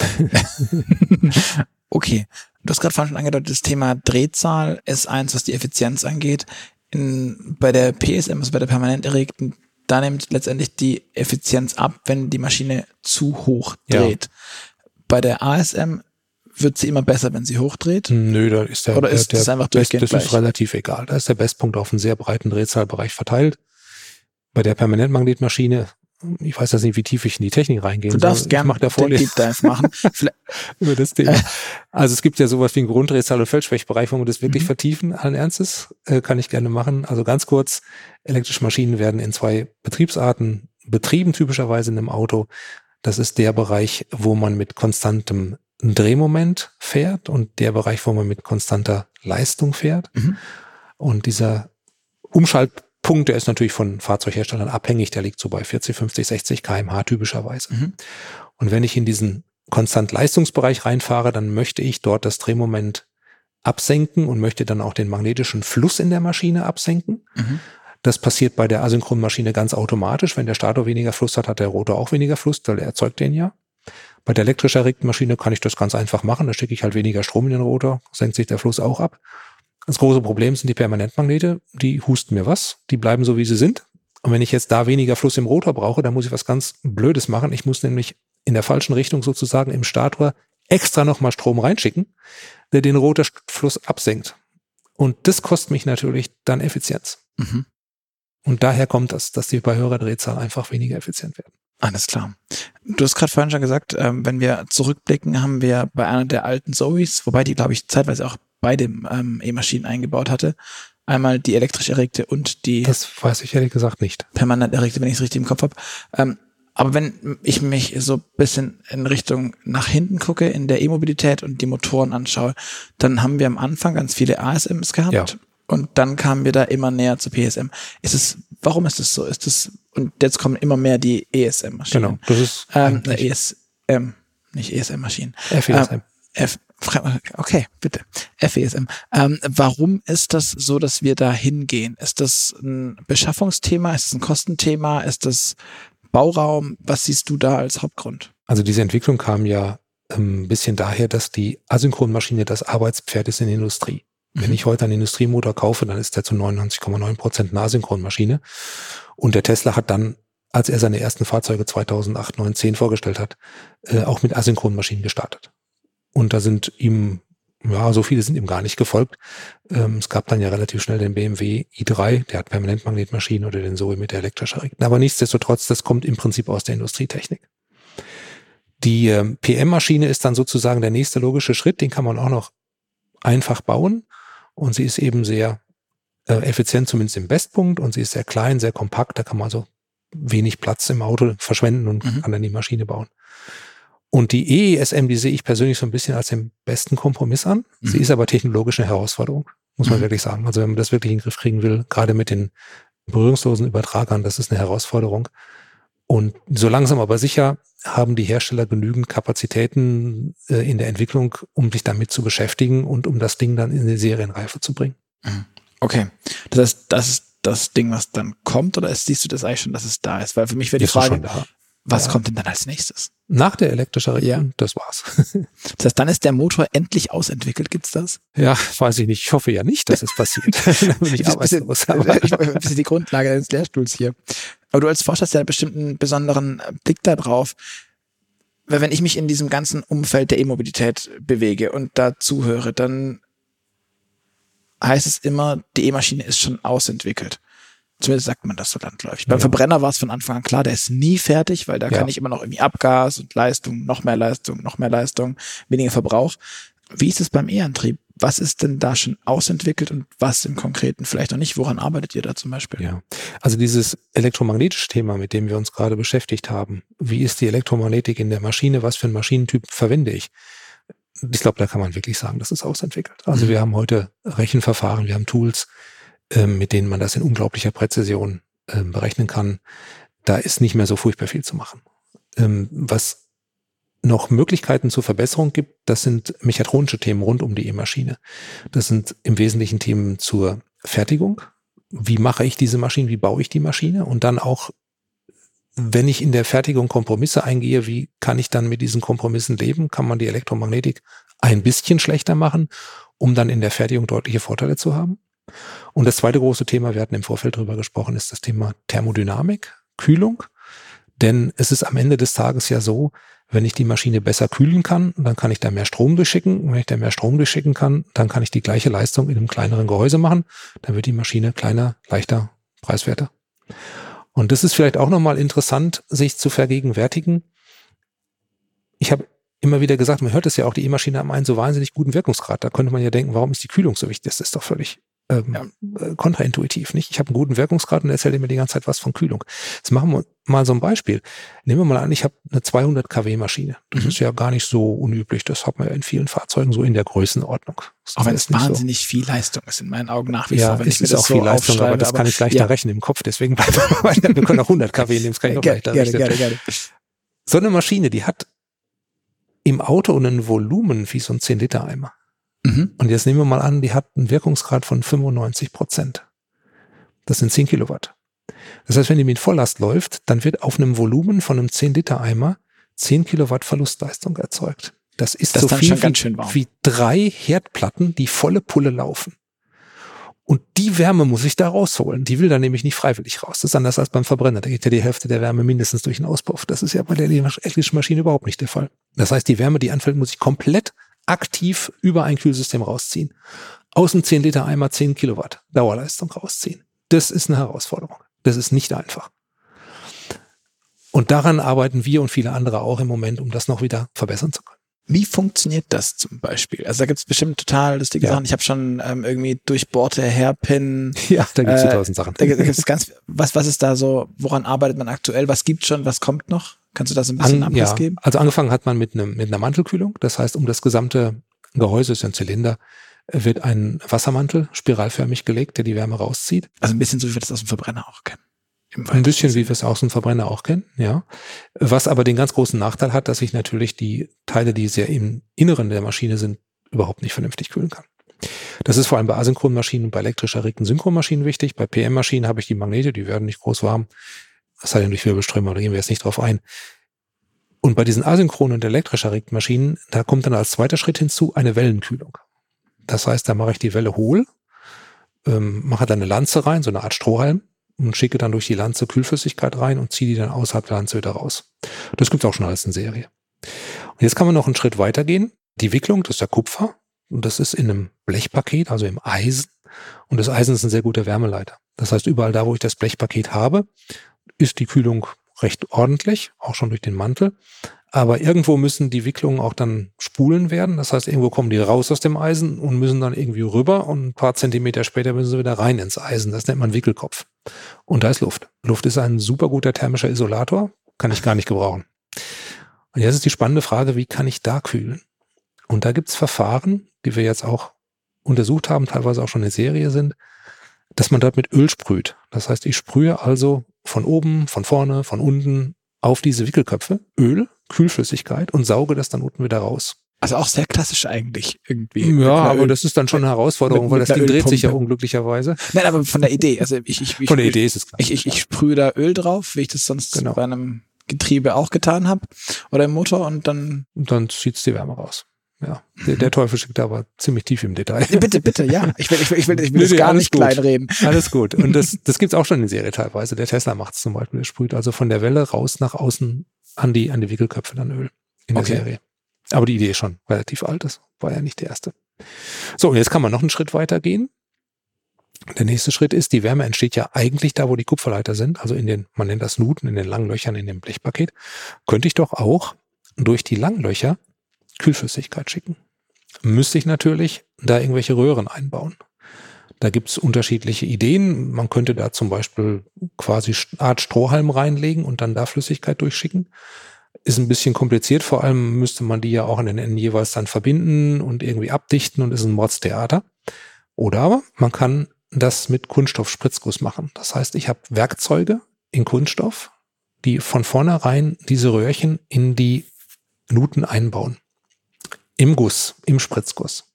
[SPEAKER 1] okay. Du hast gerade vorhin schon angedeutet, das Thema Drehzahl ist eins, was die Effizienz angeht. In, bei der PSM, also bei der permanent erregten da nimmt letztendlich die Effizienz ab, wenn die Maschine zu hoch dreht. Ja. Bei der ASM wird sie immer besser, wenn sie hochdreht?
[SPEAKER 2] Nö, da ist der,
[SPEAKER 1] Oder ist der, das einfach durchgehend
[SPEAKER 2] Das ist relativ egal. Da ist der Bestpunkt auf einen sehr breiten Drehzahlbereich verteilt. Bei der Permanentmagnetmaschine ich weiß jetzt nicht, wie tief ich in die Technik reingehen
[SPEAKER 1] Du darfst gerne
[SPEAKER 2] der Deep
[SPEAKER 1] Dive machen.
[SPEAKER 2] über das Thema. Also es gibt ja sowas wie einen Grunddrehzahl- und Feldschwächbereich, wo wir das wirklich mhm. vertiefen, allen Ernstes, äh, kann ich gerne machen. Also ganz kurz, elektrische Maschinen werden in zwei Betriebsarten betrieben, typischerweise in einem Auto. Das ist der Bereich, wo man mit konstantem Drehmoment fährt und der Bereich, wo man mit konstanter Leistung fährt. Mhm. Und dieser Umschalt Punkt, der ist natürlich von Fahrzeugherstellern abhängig, der liegt so bei 40, 50, 60 kmh typischerweise. Mhm. Und wenn ich in diesen konstant Leistungsbereich reinfahre, dann möchte ich dort das Drehmoment absenken und möchte dann auch den magnetischen Fluss in der Maschine absenken. Mhm. Das passiert bei der asynchronen Maschine ganz automatisch. Wenn der Stator weniger Fluss hat, hat der Rotor auch weniger Fluss, weil er erzeugt den ja. Bei der elektrisch erregten Maschine kann ich das ganz einfach machen. Da stecke ich halt weniger Strom in den Rotor, senkt sich der Fluss auch ab. Das große Problem sind die Permanentmagnete, die husten mir was, die bleiben so, wie sie sind. Und wenn ich jetzt da weniger Fluss im Rotor brauche, dann muss ich was ganz Blödes machen. Ich muss nämlich in der falschen Richtung sozusagen im Stator extra nochmal Strom reinschicken, der den Rotorfluss absenkt. Und das kostet mich natürlich dann Effizienz. Mhm. Und daher kommt das, dass die bei höherer Drehzahl einfach weniger effizient werden.
[SPEAKER 1] Alles klar. Du hast gerade vorhin schon gesagt, ähm, wenn wir zurückblicken, haben wir bei einer der alten Zoes, wobei die, glaube ich, zeitweise auch beide ähm, E-Maschinen eingebaut hatte. Einmal die elektrisch erregte und die.
[SPEAKER 2] Das weiß ich ehrlich gesagt nicht.
[SPEAKER 1] Permanent erregte, wenn ich es richtig im Kopf habe. Ähm, aber wenn ich mich so bisschen in Richtung nach hinten gucke, in der E-Mobilität und die Motoren anschaue, dann haben wir am Anfang ganz viele ASMs gehabt. Ja. Und dann kamen wir da immer näher zu PSM. Ist es, warum ist es so? Ist es, und jetzt kommen immer mehr die ESM-Maschinen. Genau,
[SPEAKER 2] das ist
[SPEAKER 1] ähm, ESM, nicht ESM-Maschinen.
[SPEAKER 2] FESM. Ähm,
[SPEAKER 1] F Okay, bitte. FESM. Ähm, warum ist das so, dass wir da hingehen? Ist das ein Beschaffungsthema? Ist das ein Kostenthema? Ist das Bauraum? Was siehst du da als Hauptgrund?
[SPEAKER 2] Also diese Entwicklung kam ja ähm, ein bisschen daher, dass die Asynchronmaschine das Arbeitspferd ist in der Industrie. Mhm. Wenn ich heute einen Industriemotor kaufe, dann ist der zu 99,9 Prozent eine Asynchronmaschine. Und der Tesla hat dann, als er seine ersten Fahrzeuge 2008, 9, 10 vorgestellt hat, äh, auch mit Asynchronmaschinen gestartet. Und da sind ihm, ja, so viele sind ihm gar nicht gefolgt. Ähm, es gab dann ja relativ schnell den BMW i3, der hat Permanentmagnetmaschinen oder den Zoe mit der elektrischer Regel. Aber nichtsdestotrotz, das kommt im Prinzip aus der Industrietechnik. Die ähm, PM-Maschine ist dann sozusagen der nächste logische Schritt, den kann man auch noch einfach bauen. Und sie ist eben sehr äh, effizient zumindest im Bestpunkt und sie ist sehr klein, sehr kompakt, da kann man also wenig Platz im Auto verschwenden und mhm. kann dann die Maschine bauen. Und die EESM, die sehe ich persönlich so ein bisschen als den besten Kompromiss an. Mhm. Sie ist aber technologisch eine Herausforderung, muss man mhm. wirklich sagen. Also wenn man das wirklich in den Griff kriegen will, gerade mit den berührungslosen Übertragern, das ist eine Herausforderung. Und so langsam aber sicher haben die Hersteller genügend Kapazitäten äh, in der Entwicklung, um sich damit zu beschäftigen und um das Ding dann in die Serienreife zu bringen.
[SPEAKER 1] Mhm. Okay. Das heißt, das ist das Ding, was dann kommt, oder siehst du das eigentlich schon, dass es da ist? Weil für mich wäre die ist Frage, was ja. kommt denn dann als nächstes?
[SPEAKER 2] Nach der elektrischen Regelung, ja. das war's.
[SPEAKER 1] Das heißt, dann ist der Motor endlich ausentwickelt, gibt's das?
[SPEAKER 2] Ja, weiß ich nicht. Ich hoffe ja nicht, dass es passiert.
[SPEAKER 1] dann bin ich arbeitslos. Ich ein bisschen die Grundlage deines Lehrstuhls hier. Aber du als Forscher hast ja einen bestimmten besonderen Blick da drauf. Weil wenn ich mich in diesem ganzen Umfeld der E-Mobilität bewege und da zuhöre, dann heißt es immer, die E-Maschine ist schon ausentwickelt. Zumindest sagt man das so landläufig. Ja. Beim Verbrenner war es von Anfang an klar, der ist nie fertig, weil da ja. kann ich immer noch irgendwie Abgas und Leistung, noch mehr Leistung, noch mehr Leistung, weniger Verbrauch. Wie ist es beim E-Antrieb? Was ist denn da schon ausentwickelt und was im Konkreten vielleicht noch nicht? Woran arbeitet ihr da zum Beispiel?
[SPEAKER 2] Ja, also dieses elektromagnetische Thema, mit dem wir uns gerade beschäftigt haben. Wie ist die Elektromagnetik in der Maschine? Was für einen Maschinentyp verwende ich? Ich glaube, da kann man wirklich sagen, das ist ausentwickelt. Also mhm. wir haben heute Rechenverfahren, wir haben Tools, mit denen man das in unglaublicher Präzision ähm, berechnen kann, da ist nicht mehr so furchtbar viel zu machen. Ähm, was noch Möglichkeiten zur Verbesserung gibt, das sind mechatronische Themen rund um die E-Maschine. Das sind im Wesentlichen Themen zur Fertigung. Wie mache ich diese Maschine? Wie baue ich die Maschine? Und dann auch, wenn ich in der Fertigung Kompromisse eingehe, wie kann ich dann mit diesen Kompromissen leben? Kann man die Elektromagnetik ein bisschen schlechter machen, um dann in der Fertigung deutliche Vorteile zu haben? Und das zweite große Thema, wir hatten im Vorfeld drüber gesprochen, ist das Thema Thermodynamik, Kühlung. Denn es ist am Ende des Tages ja so, wenn ich die Maschine besser kühlen kann, dann kann ich da mehr Strom durchschicken. Und wenn ich da mehr Strom durchschicken kann, dann kann ich die gleiche Leistung in einem kleineren Gehäuse machen. Dann wird die Maschine kleiner, leichter, preiswerter. Und das ist vielleicht auch nochmal interessant, sich zu vergegenwärtigen. Ich habe immer wieder gesagt, man hört es ja auch, die E-Maschine haben einen so wahnsinnig guten Wirkungsgrad. Da könnte man ja denken, warum ist die Kühlung so wichtig? Das ist doch völlig ähm, ja. Äh, kontraintuitiv, nicht? Ich habe einen guten Wirkungsgrad und erzähle mir die ganze Zeit was von Kühlung. Jetzt machen wir mal so ein Beispiel. Nehmen wir mal an, ich habe eine 200 kW Maschine. Das mhm. ist ja gar nicht so unüblich. Das hat man ja in vielen Fahrzeugen so in der Größenordnung.
[SPEAKER 1] Auch wenn es wahnsinnig so. viel Leistung ist, in meinen Augen nach wie
[SPEAKER 2] ja,
[SPEAKER 1] vor.
[SPEAKER 2] Wenn es ist auch so viel Leistung, aber das kann ich leichter ja. rechnen im Kopf. Deswegen bleiben wir weiter. Wir können auch 100 kW nehmen, das kann ich noch leichter gerne, rechnen. Gerne, gerne. So eine Maschine, die hat im Auto ein Volumen wie so ein 10 Liter Eimer. Mhm. Und jetzt nehmen wir mal an, die hat einen Wirkungsgrad von 95 Prozent. Das sind 10 Kilowatt. Das heißt, wenn die mit Volllast läuft, dann wird auf einem Volumen von einem 10 Liter Eimer 10 Kilowatt Verlustleistung erzeugt. Das ist das so viel wie, wie drei Herdplatten, die volle Pulle laufen. Und die Wärme muss ich da rausholen. Die will da nämlich nicht freiwillig raus. Das ist anders als beim Verbrenner. Da geht ja die Hälfte der Wärme mindestens durch den Auspuff. Das ist ja bei der elektrischen Maschine überhaupt nicht der Fall. Das heißt, die Wärme, die anfällt, muss ich komplett aktiv über ein Kühlsystem rausziehen. Aus dem 10 Liter Eimer 10 Kilowatt Dauerleistung rausziehen. Das ist eine Herausforderung. Das ist nicht einfach. Und daran arbeiten wir und viele andere auch im Moment, um das noch wieder verbessern zu können.
[SPEAKER 1] Wie funktioniert das zum Beispiel? Also da gibt es bestimmt total lustige ja. Sachen. Ich habe schon ähm, irgendwie durchbohrte Hairpin.
[SPEAKER 2] Ja, da gibt es äh, tausend Sachen.
[SPEAKER 1] Da, da gibt es ganz, was, was ist da so, woran arbeitet man aktuell? Was gibt schon, was kommt noch? Kannst du das ein bisschen An, Abriss ja, geben?
[SPEAKER 2] Also angefangen hat man mit, einem, mit einer Mantelkühlung. Das heißt, um das gesamte Gehäuse, ist ein Zylinder, wird ein Wassermantel spiralförmig gelegt, der die Wärme rauszieht.
[SPEAKER 1] Also ein bisschen so, wie wir das aus dem Verbrenner auch kennen.
[SPEAKER 2] Ein bisschen, wie wir es aus dem Verbrenner auch kennen, ja. Was aber den ganz großen Nachteil hat, dass ich natürlich die Teile, die sehr im Inneren der Maschine sind, überhaupt nicht vernünftig kühlen kann. Das ist vor allem bei asynchronen Maschinen und bei elektrisch erregten Synchronmaschinen wichtig. Bei PM-Maschinen habe ich die Magnete, die werden nicht groß warm. Das sei denn durch Wirbelströme, da gehen wir jetzt nicht drauf ein. Und bei diesen asynchronen und elektrisch erregten Maschinen, da kommt dann als zweiter Schritt hinzu eine Wellenkühlung. Das heißt, da mache ich die Welle hohl, ähm, mache da eine Lanze rein, so eine Art Strohhalm, und schicke dann durch die Lanze Kühlflüssigkeit rein und ziehe die dann außerhalb der Lanze wieder raus. Das gibt's auch schon alles in Serie. Und jetzt kann man noch einen Schritt weitergehen. Die Wicklung, das ist der Kupfer. Und das ist in einem Blechpaket, also im Eisen. Und das Eisen ist ein sehr guter Wärmeleiter. Das heißt, überall da, wo ich das Blechpaket habe, ist die Kühlung recht ordentlich, auch schon durch den Mantel. Aber irgendwo müssen die Wicklungen auch dann spulen werden. Das heißt, irgendwo kommen die raus aus dem Eisen und müssen dann irgendwie rüber und ein paar Zentimeter später müssen sie wieder rein ins Eisen. Das nennt man Wickelkopf. Und da ist Luft. Luft ist ein super guter thermischer Isolator. Kann ich gar nicht gebrauchen. Und jetzt ist die spannende Frage, wie kann ich da kühlen? Und da gibt's Verfahren, die wir jetzt auch untersucht haben, teilweise auch schon in Serie sind, dass man dort mit Öl sprüht. Das heißt, ich sprühe also von oben, von vorne, von unten auf diese Wickelköpfe Öl, Kühlflüssigkeit und sauge das dann unten wieder raus.
[SPEAKER 1] Also auch sehr klassisch eigentlich irgendwie.
[SPEAKER 2] Ja, aber Öl das ist dann schon eine Herausforderung, mit, weil das Ding dreht sich ja unglücklicherweise.
[SPEAKER 1] Nein, aber von der Idee. Also ich, ich,
[SPEAKER 2] ich von der Idee ist es
[SPEAKER 1] klar. Ich, ich, ich sprühe da Öl drauf, wie ich das sonst genau. bei einem Getriebe auch getan habe oder im Motor und dann.
[SPEAKER 2] Und dann zieht's die Wärme raus. Ja, der, der Teufel steckt aber ziemlich tief im Detail.
[SPEAKER 1] Bitte, bitte, ja. Ich will, ich will, ich will, ich will nee, das gar nicht gut. kleinreden.
[SPEAKER 2] Alles gut. Und das, das gibt's auch schon in Serie teilweise. Der Tesla macht's zum Beispiel. Der sprüht also von der Welle raus nach außen an die, an die Wickelköpfe dann Öl in der okay. Serie. Aber die Idee ist schon relativ alt. Das war ja nicht der erste. So, und jetzt kann man noch einen Schritt weiter gehen. Der nächste Schritt ist, die Wärme entsteht ja eigentlich da, wo die Kupferleiter sind, also in den, man nennt das Nuten, in den langen Löchern in dem Blechpaket. Könnte ich doch auch durch die Langlöcher Kühlflüssigkeit schicken. Müsste ich natürlich da irgendwelche Röhren einbauen. Da gibt's unterschiedliche Ideen. Man könnte da zum Beispiel quasi Art Strohhalm reinlegen und dann da Flüssigkeit durchschicken. Ist ein bisschen kompliziert, vor allem müsste man die ja auch an den Enden jeweils dann verbinden und irgendwie abdichten und ist ein Mordstheater. Oder aber man kann das mit Kunststoffspritzguss machen. Das heißt, ich habe Werkzeuge in Kunststoff, die von vornherein diese Röhrchen in die Nuten einbauen. Im Guss, im Spritzguss.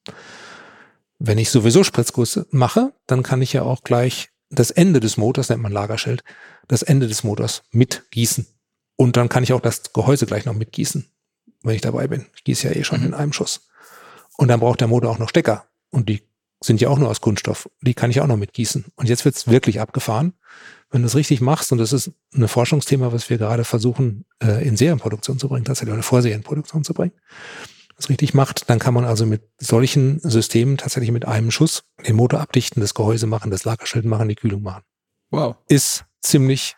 [SPEAKER 2] Wenn ich sowieso Spritzguss mache, dann kann ich ja auch gleich das Ende des Motors, nennt man Lagerschild, das Ende des Motors mitgießen. Und dann kann ich auch das Gehäuse gleich noch mitgießen, wenn ich dabei bin. Ich gieße ja eh schon mhm. in einem Schuss. Und dann braucht der Motor auch noch Stecker. Und die sind ja auch nur aus Kunststoff. Die kann ich auch noch mitgießen. Und jetzt wird's wirklich abgefahren. Wenn du es richtig machst, und das ist ein Forschungsthema, was wir gerade versuchen, äh, in Serienproduktion zu bringen, tatsächlich eine Vorserienproduktion zu bringen, das richtig macht, dann kann man also mit solchen Systemen tatsächlich mit einem Schuss den Motor abdichten, das Gehäuse machen, das Lagerschild machen, die Kühlung machen.
[SPEAKER 1] Wow.
[SPEAKER 2] Ist ziemlich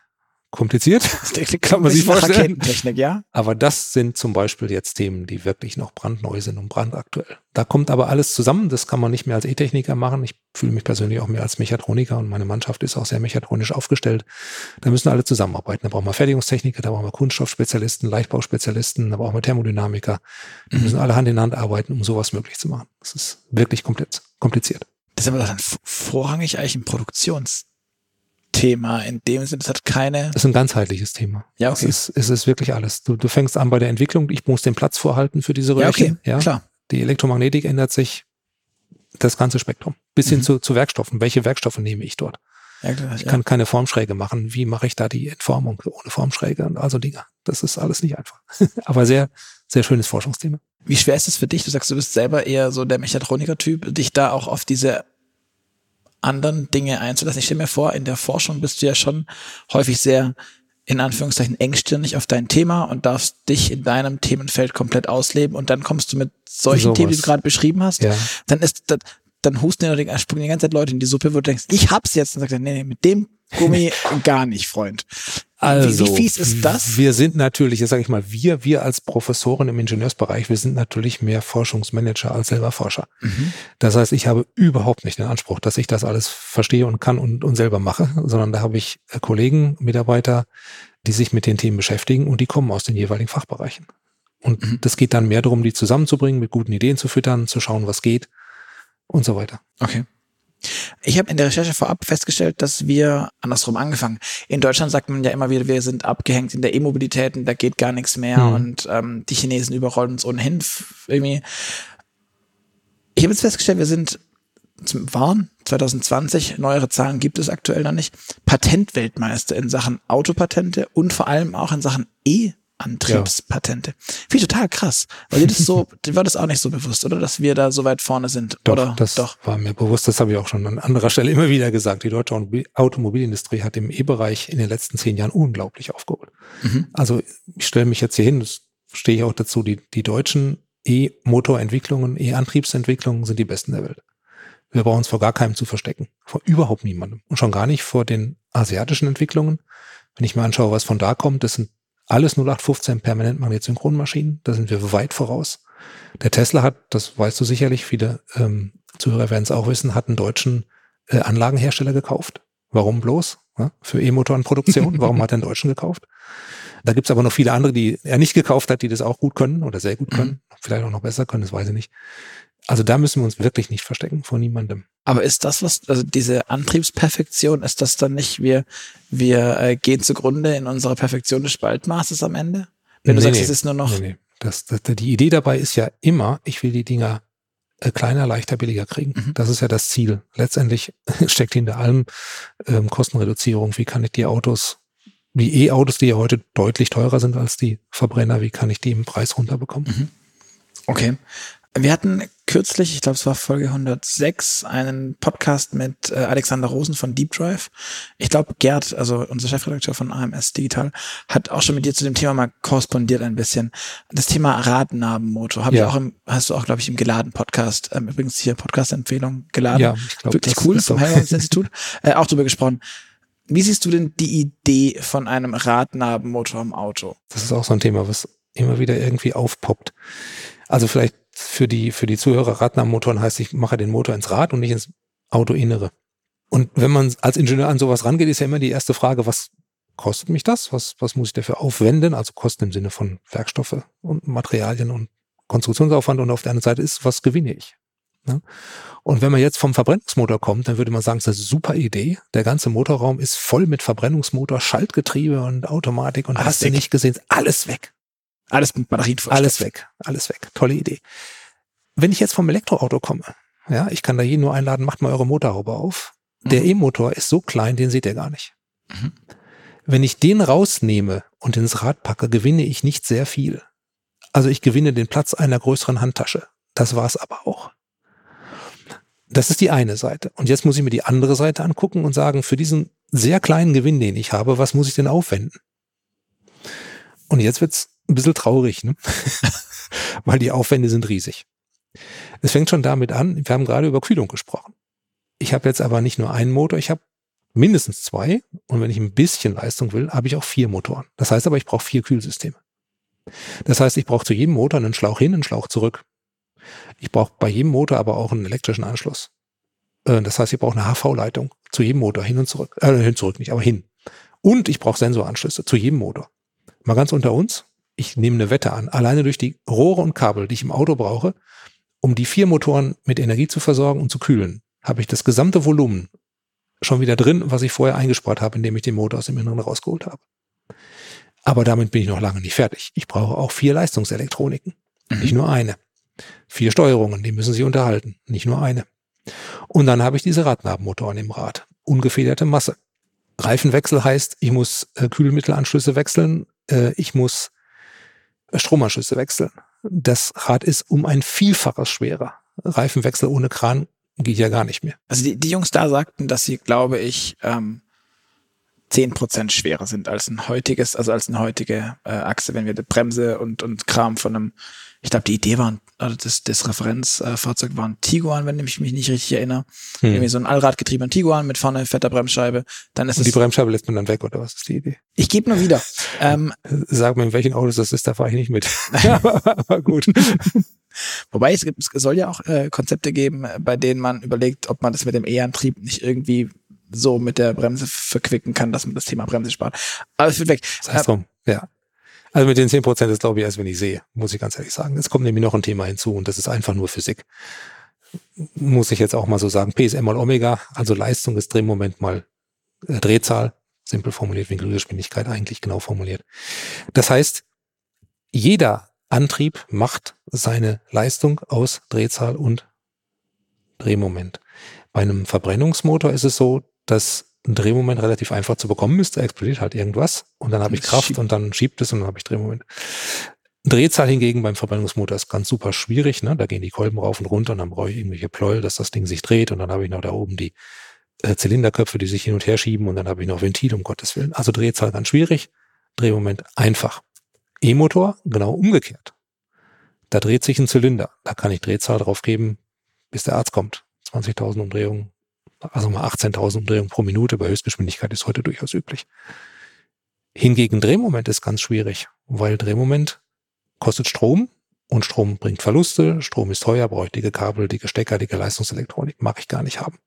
[SPEAKER 2] kompliziert.
[SPEAKER 1] Das kann man sich vorstellen. ja.
[SPEAKER 2] Aber das sind zum Beispiel jetzt Themen, die wirklich noch brandneu sind und brandaktuell. Da kommt aber alles zusammen. Das kann man nicht mehr als E-Techniker machen. Ich fühle mich persönlich auch mehr als Mechatroniker und meine Mannschaft ist auch sehr mechatronisch aufgestellt. Da müssen alle zusammenarbeiten. Da brauchen wir Fertigungstechniker, da brauchen wir Kunststoffspezialisten, Leichtbauspezialisten, da brauchen wir Thermodynamiker. Die mhm. müssen alle Hand in Hand arbeiten, um sowas möglich zu machen. Das ist wirklich kompliziert.
[SPEAKER 1] Das ist aber dann vorrangig eigentlich ein Produktions Thema in dem Sinne. Es hat keine.
[SPEAKER 2] Das ist ein ganzheitliches Thema.
[SPEAKER 1] Ja, okay.
[SPEAKER 2] Es ist, es ist wirklich alles. Du, du fängst an bei der Entwicklung. Ich muss den Platz vorhalten für diese Röhrchen. Ja, okay. ja?
[SPEAKER 1] klar.
[SPEAKER 2] Die Elektromagnetik ändert sich das ganze Spektrum. Bis hin mhm. zu, zu Werkstoffen. Welche Werkstoffe nehme ich dort? Ja, klar, ich ja. kann keine Formschräge machen. Wie mache ich da die Entformung ohne Formschräge und also Dinge? Das ist alles nicht einfach. Aber sehr, sehr schönes Forschungsthema.
[SPEAKER 1] Wie schwer ist es für dich? Du sagst, du bist selber eher so der Mechatroniker-Typ, dich da auch auf diese anderen Dinge einzulassen. Ich stelle mir vor, in der Forschung bist du ja schon häufig sehr in Anführungszeichen engstirnig auf dein Thema und darfst dich in deinem Themenfeld komplett ausleben und dann kommst du mit solchen so Themen, die du gerade beschrieben hast, ja. dann ist das, dann husten springen die ganze Zeit Leute in die Suppe, wo du denkst, ich hab's jetzt und sagst, nee, nee, mit dem Gummi gar nicht, Freund.
[SPEAKER 2] Also, wie, wie fies ist das? Wir sind natürlich, jetzt sage ich mal, wir, wir als Professoren im Ingenieursbereich, wir sind natürlich mehr Forschungsmanager als selber Forscher. Mhm. Das heißt, ich habe überhaupt nicht den Anspruch, dass ich das alles verstehe und kann und, und selber mache, sondern da habe ich äh, Kollegen, Mitarbeiter, die sich mit den Themen beschäftigen und die kommen aus den jeweiligen Fachbereichen. Und mhm. das geht dann mehr darum, die zusammenzubringen, mit guten Ideen zu füttern, zu schauen, was geht und so weiter.
[SPEAKER 1] Okay. Ich habe in der Recherche vorab festgestellt, dass wir andersrum angefangen. In Deutschland sagt man ja immer wieder, wir sind abgehängt in der E-Mobilität und da geht gar nichts mehr mhm. und ähm, die Chinesen überrollen uns ohnehin irgendwie. Ich habe jetzt festgestellt, wir sind zum waren 2020, neuere Zahlen gibt es aktuell noch nicht, Patentweltmeister in Sachen Autopatente und vor allem auch in Sachen E Antriebspatente. Ja. Wie total krass. Weil dir das so, dir war das auch nicht so bewusst, oder? Dass wir da so weit vorne sind.
[SPEAKER 2] Doch,
[SPEAKER 1] oder?
[SPEAKER 2] das doch. war mir bewusst. Das habe ich auch schon an anderer Stelle immer wieder gesagt. Die deutsche Automobilindustrie hat im E-Bereich in den letzten zehn Jahren unglaublich aufgeholt. Mhm. Also ich stelle mich jetzt hier hin, das stehe ich auch dazu, die, die deutschen E-Motorentwicklungen, E-Antriebsentwicklungen sind die besten der Welt. Wir brauchen uns vor gar keinem zu verstecken. Vor überhaupt niemandem. Und schon gar nicht vor den asiatischen Entwicklungen. Wenn ich mir anschaue, was von da kommt, das sind Alles 0815 permanent Magnetsynchronmaschinen, da sind wir weit voraus. Der Tesla hat, das weißt du sicherlich, viele ähm, Zuhörer werden es auch wissen, hat einen deutschen äh, Anlagenhersteller gekauft. Warum bloß? Ja, für E-Motorenproduktion. Warum hat er einen deutschen gekauft? Da gibt's aber noch viele andere, die er nicht gekauft hat, die das auch gut können oder sehr gut können. Mhm. Vielleicht auch noch besser können, das weiß ich nicht. Also da müssen wir uns wirklich nicht verstecken vor niemandem.
[SPEAKER 1] Aber ist das was, also diese Antriebsperfektion, ist das dann nicht, wir, wir äh, gehen zugrunde in unserer Perfektion des Spaltmaßes am Ende? Wenn nee, du sagst, es ist nur noch. Nee,
[SPEAKER 2] nee. Das, das, die Idee dabei ist ja immer, ich will die Dinger äh, kleiner, leichter, billiger kriegen. Mhm. Das ist ja das Ziel. Letztendlich steckt hinter allem ähm, Kostenreduzierung. Wie kann ich die Autos, die E-Autos, die ja heute deutlich teurer sind als die Verbrenner, wie kann ich die im Preis runterbekommen? Mhm.
[SPEAKER 1] Okay. Wir hatten kürzlich, ich glaube, es war Folge 106, einen Podcast mit äh, Alexander Rosen von Deep Drive. Ich glaube, Gerd, also unser Chefredakteur von AMS Digital, hat auch schon mit dir zu dem Thema mal korrespondiert ein bisschen. Das Thema Radnabenmotor habe ja. ich auch im, hast du auch, glaube ich, im geladen Podcast, ähm, übrigens hier Podcast-Empfehlung geladen. Ja, ich glaube, Wirklich cool vom Helmholtz-Institut, äh, auch drüber gesprochen. Wie siehst du denn die Idee von einem Radnabenmotor im Auto?
[SPEAKER 2] Das ist auch so ein Thema, was immer wieder irgendwie aufpoppt. Also vielleicht für die, für die Zuhörer Radnahmotoren heißt, ich mache den Motor ins Rad und nicht ins Autoinnere. Und wenn man als Ingenieur an sowas rangeht, ist ja immer die erste Frage, was kostet mich das? Was, was muss ich dafür aufwenden? Also Kosten im Sinne von Werkstoffe und Materialien und Konstruktionsaufwand und auf der anderen Seite ist, was gewinne ich? Ne? Und wenn man jetzt vom Verbrennungsmotor kommt, dann würde man sagen, das ist eine super Idee. Der ganze Motorraum ist voll mit Verbrennungsmotor, Schaltgetriebe und Automatik und hast du nicht gesehen, alles weg.
[SPEAKER 1] Alles mit Batterien
[SPEAKER 2] Alles weg, alles weg. Tolle Idee. Wenn ich jetzt vom Elektroauto komme, ja, ich kann da jeden nur einladen, macht mal eure Motorhaube auf. Der mhm. E-Motor ist so klein, den seht ihr gar nicht. Mhm. Wenn ich den rausnehme und ins Rad packe, gewinne ich nicht sehr viel. Also ich gewinne den Platz einer größeren Handtasche. Das war's aber auch. Das ist die eine Seite. Und jetzt muss ich mir die andere Seite angucken und sagen, für diesen sehr kleinen Gewinn, den ich habe, was muss ich denn aufwenden? Und jetzt wird's ein bisschen traurig, ne? weil die Aufwände sind riesig. Es fängt schon damit an, wir haben gerade über Kühlung gesprochen. Ich habe jetzt aber nicht nur einen Motor, ich habe mindestens zwei und wenn ich ein bisschen Leistung will, habe ich auch vier Motoren. Das heißt aber, ich brauche vier Kühlsysteme. Das heißt, ich brauche zu jedem Motor einen Schlauch hin, einen Schlauch zurück. Ich brauche bei jedem Motor aber auch einen elektrischen Anschluss. Äh, das heißt, ich brauche eine HV-Leitung zu jedem Motor hin und zurück. Äh, hin zurück nicht, aber hin. Und ich brauche Sensoranschlüsse zu jedem Motor. Mal ganz unter uns ich nehme eine Wette an, alleine durch die Rohre und Kabel, die ich im Auto brauche, um die vier Motoren mit Energie zu versorgen und zu kühlen, habe ich das gesamte Volumen schon wieder drin, was ich vorher eingespart habe, indem ich den Motor aus dem Inneren rausgeholt habe. Aber damit bin ich noch lange nicht fertig. Ich brauche auch vier Leistungselektroniken, mhm. nicht nur eine. Vier Steuerungen, die müssen sich unterhalten, nicht nur eine. Und dann habe ich diese Radnabenmotoren im Rad. Ungefederte Masse. Reifenwechsel heißt, ich muss äh, Kühlmittelanschlüsse wechseln, äh, ich muss Stromanschlüsse wechseln. Das Rad ist um ein Vielfaches schwerer. Reifenwechsel ohne Kran geht ja gar nicht mehr.
[SPEAKER 1] Also die, die Jungs da sagten, dass sie, glaube ich, ähm, 10% schwerer sind als ein heutiges, also als eine heutige äh, Achse, wenn wir die Bremse und, und Kram von einem, ich glaube, die Idee war, also das, das Referenzfahrzeug äh, war ein Tiguan, wenn ich mich nicht richtig erinnere. Hm. Irgendwie so ein Allradgetriebener Tiguan mit vorne fetter Bremsscheibe. Dann ist
[SPEAKER 2] und die Bremsscheibe lässt man dann weg, oder was ist die Idee?
[SPEAKER 1] Ich gebe nur wieder. ähm,
[SPEAKER 2] Sag mir, in welchen Autos das ist, da fahre ich nicht mit. aber gut.
[SPEAKER 1] Wobei es, gibt, es soll ja auch äh, Konzepte geben, bei denen man überlegt, ob man das mit dem E-Antrieb nicht irgendwie so mit der Bremse verquicken kann, dass man das Thema Bremse spart. Aber es wird weg.
[SPEAKER 2] Das heißt drum, ja. Also mit den 10 Prozent ist glaube ich erst, wenn ich sehe, muss ich ganz ehrlich sagen. Es kommt nämlich noch ein Thema hinzu und das ist einfach nur Physik. Muss ich jetzt auch mal so sagen. PSM mal Omega, also Leistung ist Drehmoment mal äh, Drehzahl, simpel formuliert, Winkelgeschwindigkeit eigentlich genau formuliert. Das heißt, jeder Antrieb macht seine Leistung aus Drehzahl und Drehmoment. Bei einem Verbrennungsmotor ist es so, dass ein Drehmoment relativ einfach zu bekommen ist. Da explodiert halt irgendwas und dann habe ich Kraft und dann schiebt es und dann habe ich Drehmoment. Drehzahl hingegen beim Verbrennungsmotor ist ganz super schwierig. Ne? Da gehen die Kolben rauf und runter und dann brauche ich irgendwelche Pleuel, dass das Ding sich dreht und dann habe ich noch da oben die äh, Zylinderköpfe, die sich hin und her schieben und dann habe ich noch Ventil, um Gottes Willen. Also Drehzahl ganz schwierig, Drehmoment einfach. E-Motor genau umgekehrt. Da dreht sich ein Zylinder. Da kann ich Drehzahl drauf geben, bis der Arzt kommt. 20.000 Umdrehungen also mal 18.000 Umdrehungen pro Minute bei Höchstgeschwindigkeit ist heute durchaus üblich. Hingegen Drehmoment ist ganz schwierig, weil Drehmoment kostet Strom und Strom bringt Verluste, Strom ist teuer, brauche ich dicke Kabel, dicke Stecker, dicke Leistungselektronik, mag ich gar nicht haben.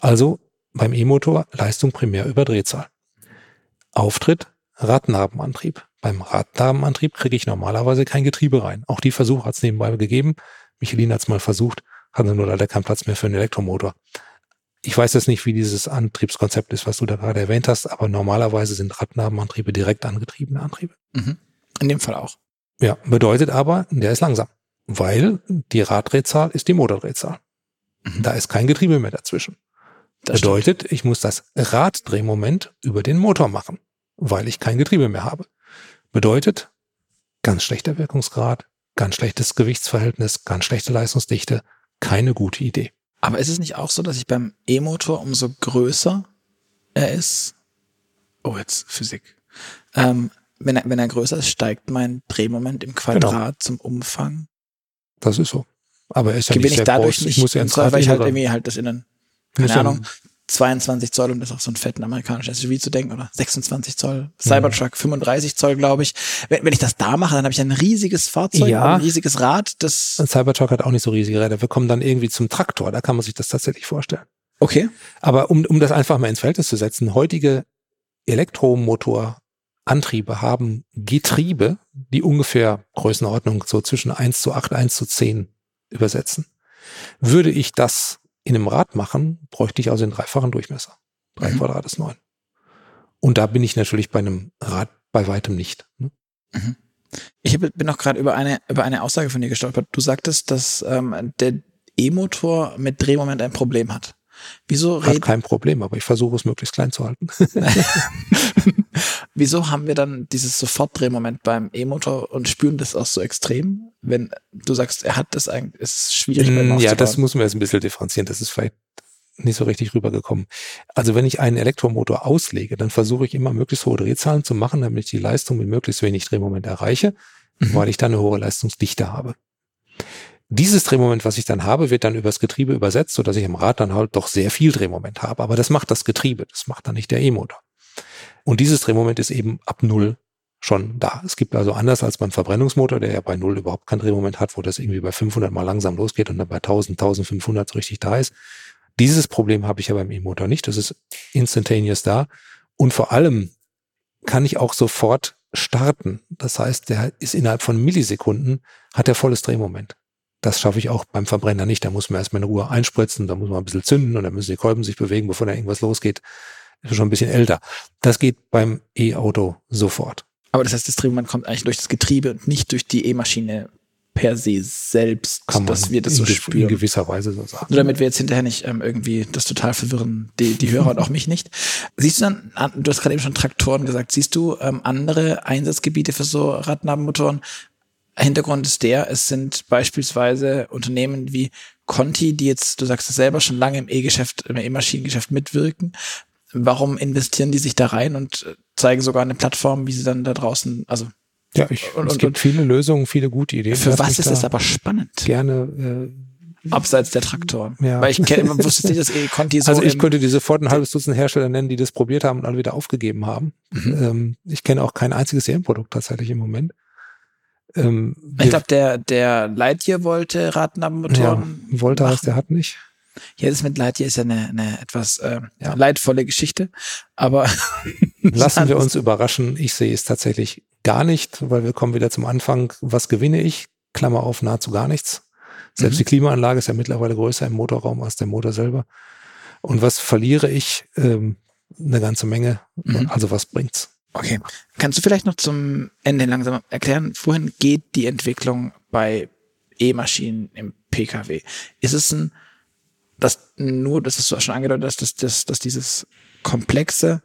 [SPEAKER 2] Also beim E-Motor Leistung primär über Drehzahl. Auftritt Radnabenantrieb. Beim Radnabenantrieb kriege ich normalerweise kein Getriebe rein. Auch die Versuche hat es nebenbei gegeben. Michelin hat es mal versucht, hatte nur leider keinen Platz mehr für einen Elektromotor. Ich weiß jetzt nicht, wie dieses Antriebskonzept ist, was du da gerade erwähnt hast, aber normalerweise sind Radnabenantriebe direkt angetriebene Antriebe.
[SPEAKER 1] Mhm. In dem Fall auch.
[SPEAKER 2] Ja, bedeutet aber, der ist langsam, weil die Raddrehzahl ist die Motordrehzahl. Mhm. Da ist kein Getriebe mehr dazwischen. Das bedeutet, stimmt. ich muss das Raddrehmoment über den Motor machen, weil ich kein Getriebe mehr habe. Bedeutet, ganz schlechter Wirkungsgrad, ganz schlechtes Gewichtsverhältnis, ganz schlechte Leistungsdichte, keine gute Idee.
[SPEAKER 1] Aber ist es nicht auch so, dass ich beim E-Motor umso größer er ist, oh jetzt Physik, ähm, wenn, er, wenn er größer ist, steigt mein Drehmoment im Quadrat genau. zum Umfang?
[SPEAKER 2] Das ist so. Aber er ist ja
[SPEAKER 1] Gewinne
[SPEAKER 2] nicht sehr
[SPEAKER 1] ich dadurch
[SPEAKER 2] groß.
[SPEAKER 1] nicht,
[SPEAKER 2] ich muss ja ins
[SPEAKER 1] weil ich halt irgendwie halt das in einen, keine Ahnung, 22 Zoll, um das auf so einen fetten amerikanischen SUV zu denken, oder 26 Zoll, Cybertruck, 35 Zoll, glaube ich. Wenn, wenn ich das da mache, dann habe ich ein riesiges Fahrzeug,
[SPEAKER 2] Ja.
[SPEAKER 1] ein riesiges Rad, das,
[SPEAKER 2] Ein Cybertruck hat auch nicht so riesige Räder. Wir kommen dann irgendwie zum Traktor. Da kann man sich das tatsächlich vorstellen.
[SPEAKER 1] okay.
[SPEAKER 2] Aber um, um das einfach mal ins Verhältnis zu setzen, heutige Elektromotorantriebe haben Getriebe, die ungefähr Größenordnung so zwischen 1 zu 8, 1 zu 10 übersetzen. Würde ich das in einem Rad machen, bräuchte ich also den dreifachen Durchmesser. Drei
[SPEAKER 1] Mhm.
[SPEAKER 2] Quadrat ist neun. Und da bin ich natürlich bei einem Rad bei weitem nicht. ne?
[SPEAKER 1] Ich hab- bin noch gerade über eine, über eine Aussage von dir gestolpert. Du sagtest, dass ähm, der E-Motor mit Drehmoment ein Problem hat. Wieso,
[SPEAKER 2] Hat kein Problem, aber ich versuche es möglichst klein zu halten.
[SPEAKER 1] wieso haben wir dann dieses Sofortdrehmoment beim E-Motor und spüren das auch so extrem? Wenn du sagst, er hat das eigentlich, ist schwierig beim
[SPEAKER 2] Mm, ja, das muss man jetzt ein bisschen differenzieren. Das ist vielleicht nicht so richtig rübergekommen. Also wenn ich einen Elektromotor auslege, dann versuche ich immer möglichst hohe Drehzahlen zu machen, damit ich die Leistung mit möglichst wenig Drehmoment erreiche,
[SPEAKER 1] Mhm.
[SPEAKER 2] weil ich dann eine hohe Leistungsdichte habe. Dieses Drehmoment, was ich dann habe, wird dann übers Getriebe übersetzt, sodass ich im Rad dann halt doch sehr viel Drehmoment habe. Aber das macht das Getriebe, das macht dann nicht der E-Motor. Und dieses Drehmoment ist eben ab Null schon da. Es gibt also anders als beim Verbrennungsmotor, der ja bei Null überhaupt kein Drehmoment hat, wo das irgendwie bei 500 mal langsam losgeht und dann bei 1000, 1500 so richtig da ist. Dieses Problem habe ich ja beim E-Motor nicht. Das ist instantaneous da. Und vor allem kann ich auch sofort starten. Das heißt, der ist innerhalb von Millisekunden, hat er volles Drehmoment. Das schaffe ich auch beim Verbrenner nicht. Da muss man erstmal in Ruhe einspritzen, da muss man ein bisschen zünden und dann müssen die Kolben sich bewegen, bevor da irgendwas losgeht. Ist schon ein bisschen älter. Das geht beim E-Auto sofort.
[SPEAKER 1] Aber das heißt, das Drehmoment kommt eigentlich durch das Getriebe und nicht durch die E-Maschine per se selbst,
[SPEAKER 2] Kann
[SPEAKER 1] dass wir das so
[SPEAKER 2] in, ge- in
[SPEAKER 1] spüren.
[SPEAKER 2] gewisser Weise so sagen.
[SPEAKER 1] Nur damit wir jetzt hinterher nicht ähm, irgendwie das total verwirren, die, die Hörer und auch mich nicht. Siehst du dann, an- du hast gerade eben schon Traktoren gesagt, siehst du ähm, andere Einsatzgebiete für so Radnabenmotoren? Hintergrund ist der, es sind beispielsweise Unternehmen wie Conti, die jetzt, du sagst es selber, schon lange im E-Geschäft, im E-Maschinengeschäft mitwirken. Warum investieren die sich da rein und äh, zeigen sogar eine Plattform, wie sie dann da draußen, also
[SPEAKER 2] Ja, ich,
[SPEAKER 1] Und-
[SPEAKER 2] es gibt
[SPEAKER 1] und-
[SPEAKER 2] viele Lösungen, viele gute Ideen.
[SPEAKER 1] für was ist es aber spannend?
[SPEAKER 2] Gerne.
[SPEAKER 1] Abseits der Traktoren.
[SPEAKER 2] Ja.
[SPEAKER 1] Weil ich kenne, wusste nicht, dass eh Conti
[SPEAKER 2] Äh,
[SPEAKER 1] so
[SPEAKER 2] also ich könnte dir sofort ein halbes Dutzend Hersteller nennen, die das probiert haben und alle wieder aufgegeben haben.
[SPEAKER 1] Mhm.
[SPEAKER 2] Ähm, ich kenne auch kein einziges Serienprodukt tatsächlich im Moment. Ähm,
[SPEAKER 1] Ich glaube, der, der Lightyear wollte
[SPEAKER 2] ja,
[SPEAKER 1] Radnabenmotoren.
[SPEAKER 2] Volta heißt,
[SPEAKER 1] machen.
[SPEAKER 2] der hat nicht.
[SPEAKER 1] Ja, das mit Lightyear ist ja eine, eine etwas äh, ja. leidvolle Geschichte. Aber
[SPEAKER 2] Lassen wir uns überraschen. Ich sehe es tatsächlich gar nicht, weil wir kommen wieder zum Anfang. Was gewinne ich? Klammer auf, nahezu gar nichts. Selbst
[SPEAKER 1] Mhm.
[SPEAKER 2] die Klimaanlage ist ja mittlerweile größer im Motorraum als der Motor selber. Und was verliere ich? Ähm, eine ganze Menge.
[SPEAKER 1] Mhm.
[SPEAKER 2] Also was bringt's?
[SPEAKER 1] Okay. Kannst du vielleicht noch zum Ende langsam erklären, wohin geht die Entwicklung bei E-Maschinen im Pkw? Ist es ein, das nur, das ist schon angedeutet, dass, dass, dass, dass dieses komplexe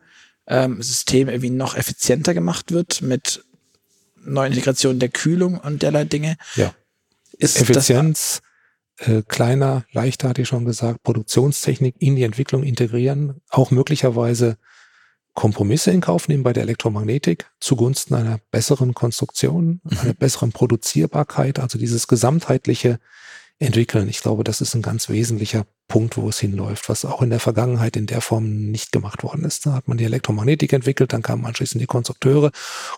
[SPEAKER 1] ähm, System irgendwie noch effizienter gemacht wird mit neuen Integrationen der Kühlung und derlei Dinge?
[SPEAKER 2] Ja.
[SPEAKER 1] Ist
[SPEAKER 2] Effizienz, äh, kleiner, leichter, hatte ich schon gesagt, Produktionstechnik in die Entwicklung integrieren, auch möglicherweise Kompromisse in Kauf nehmen bei der Elektromagnetik zugunsten einer besseren Konstruktion,
[SPEAKER 1] Mhm.
[SPEAKER 2] einer besseren Produzierbarkeit, also dieses gesamtheitliche entwickeln. Ich glaube, das ist ein ganz wesentlicher Punkt, wo es hinläuft, was auch in der Vergangenheit in der Form nicht gemacht worden ist. Da hat man die Elektromagnetik entwickelt, dann kamen anschließend die Konstrukteure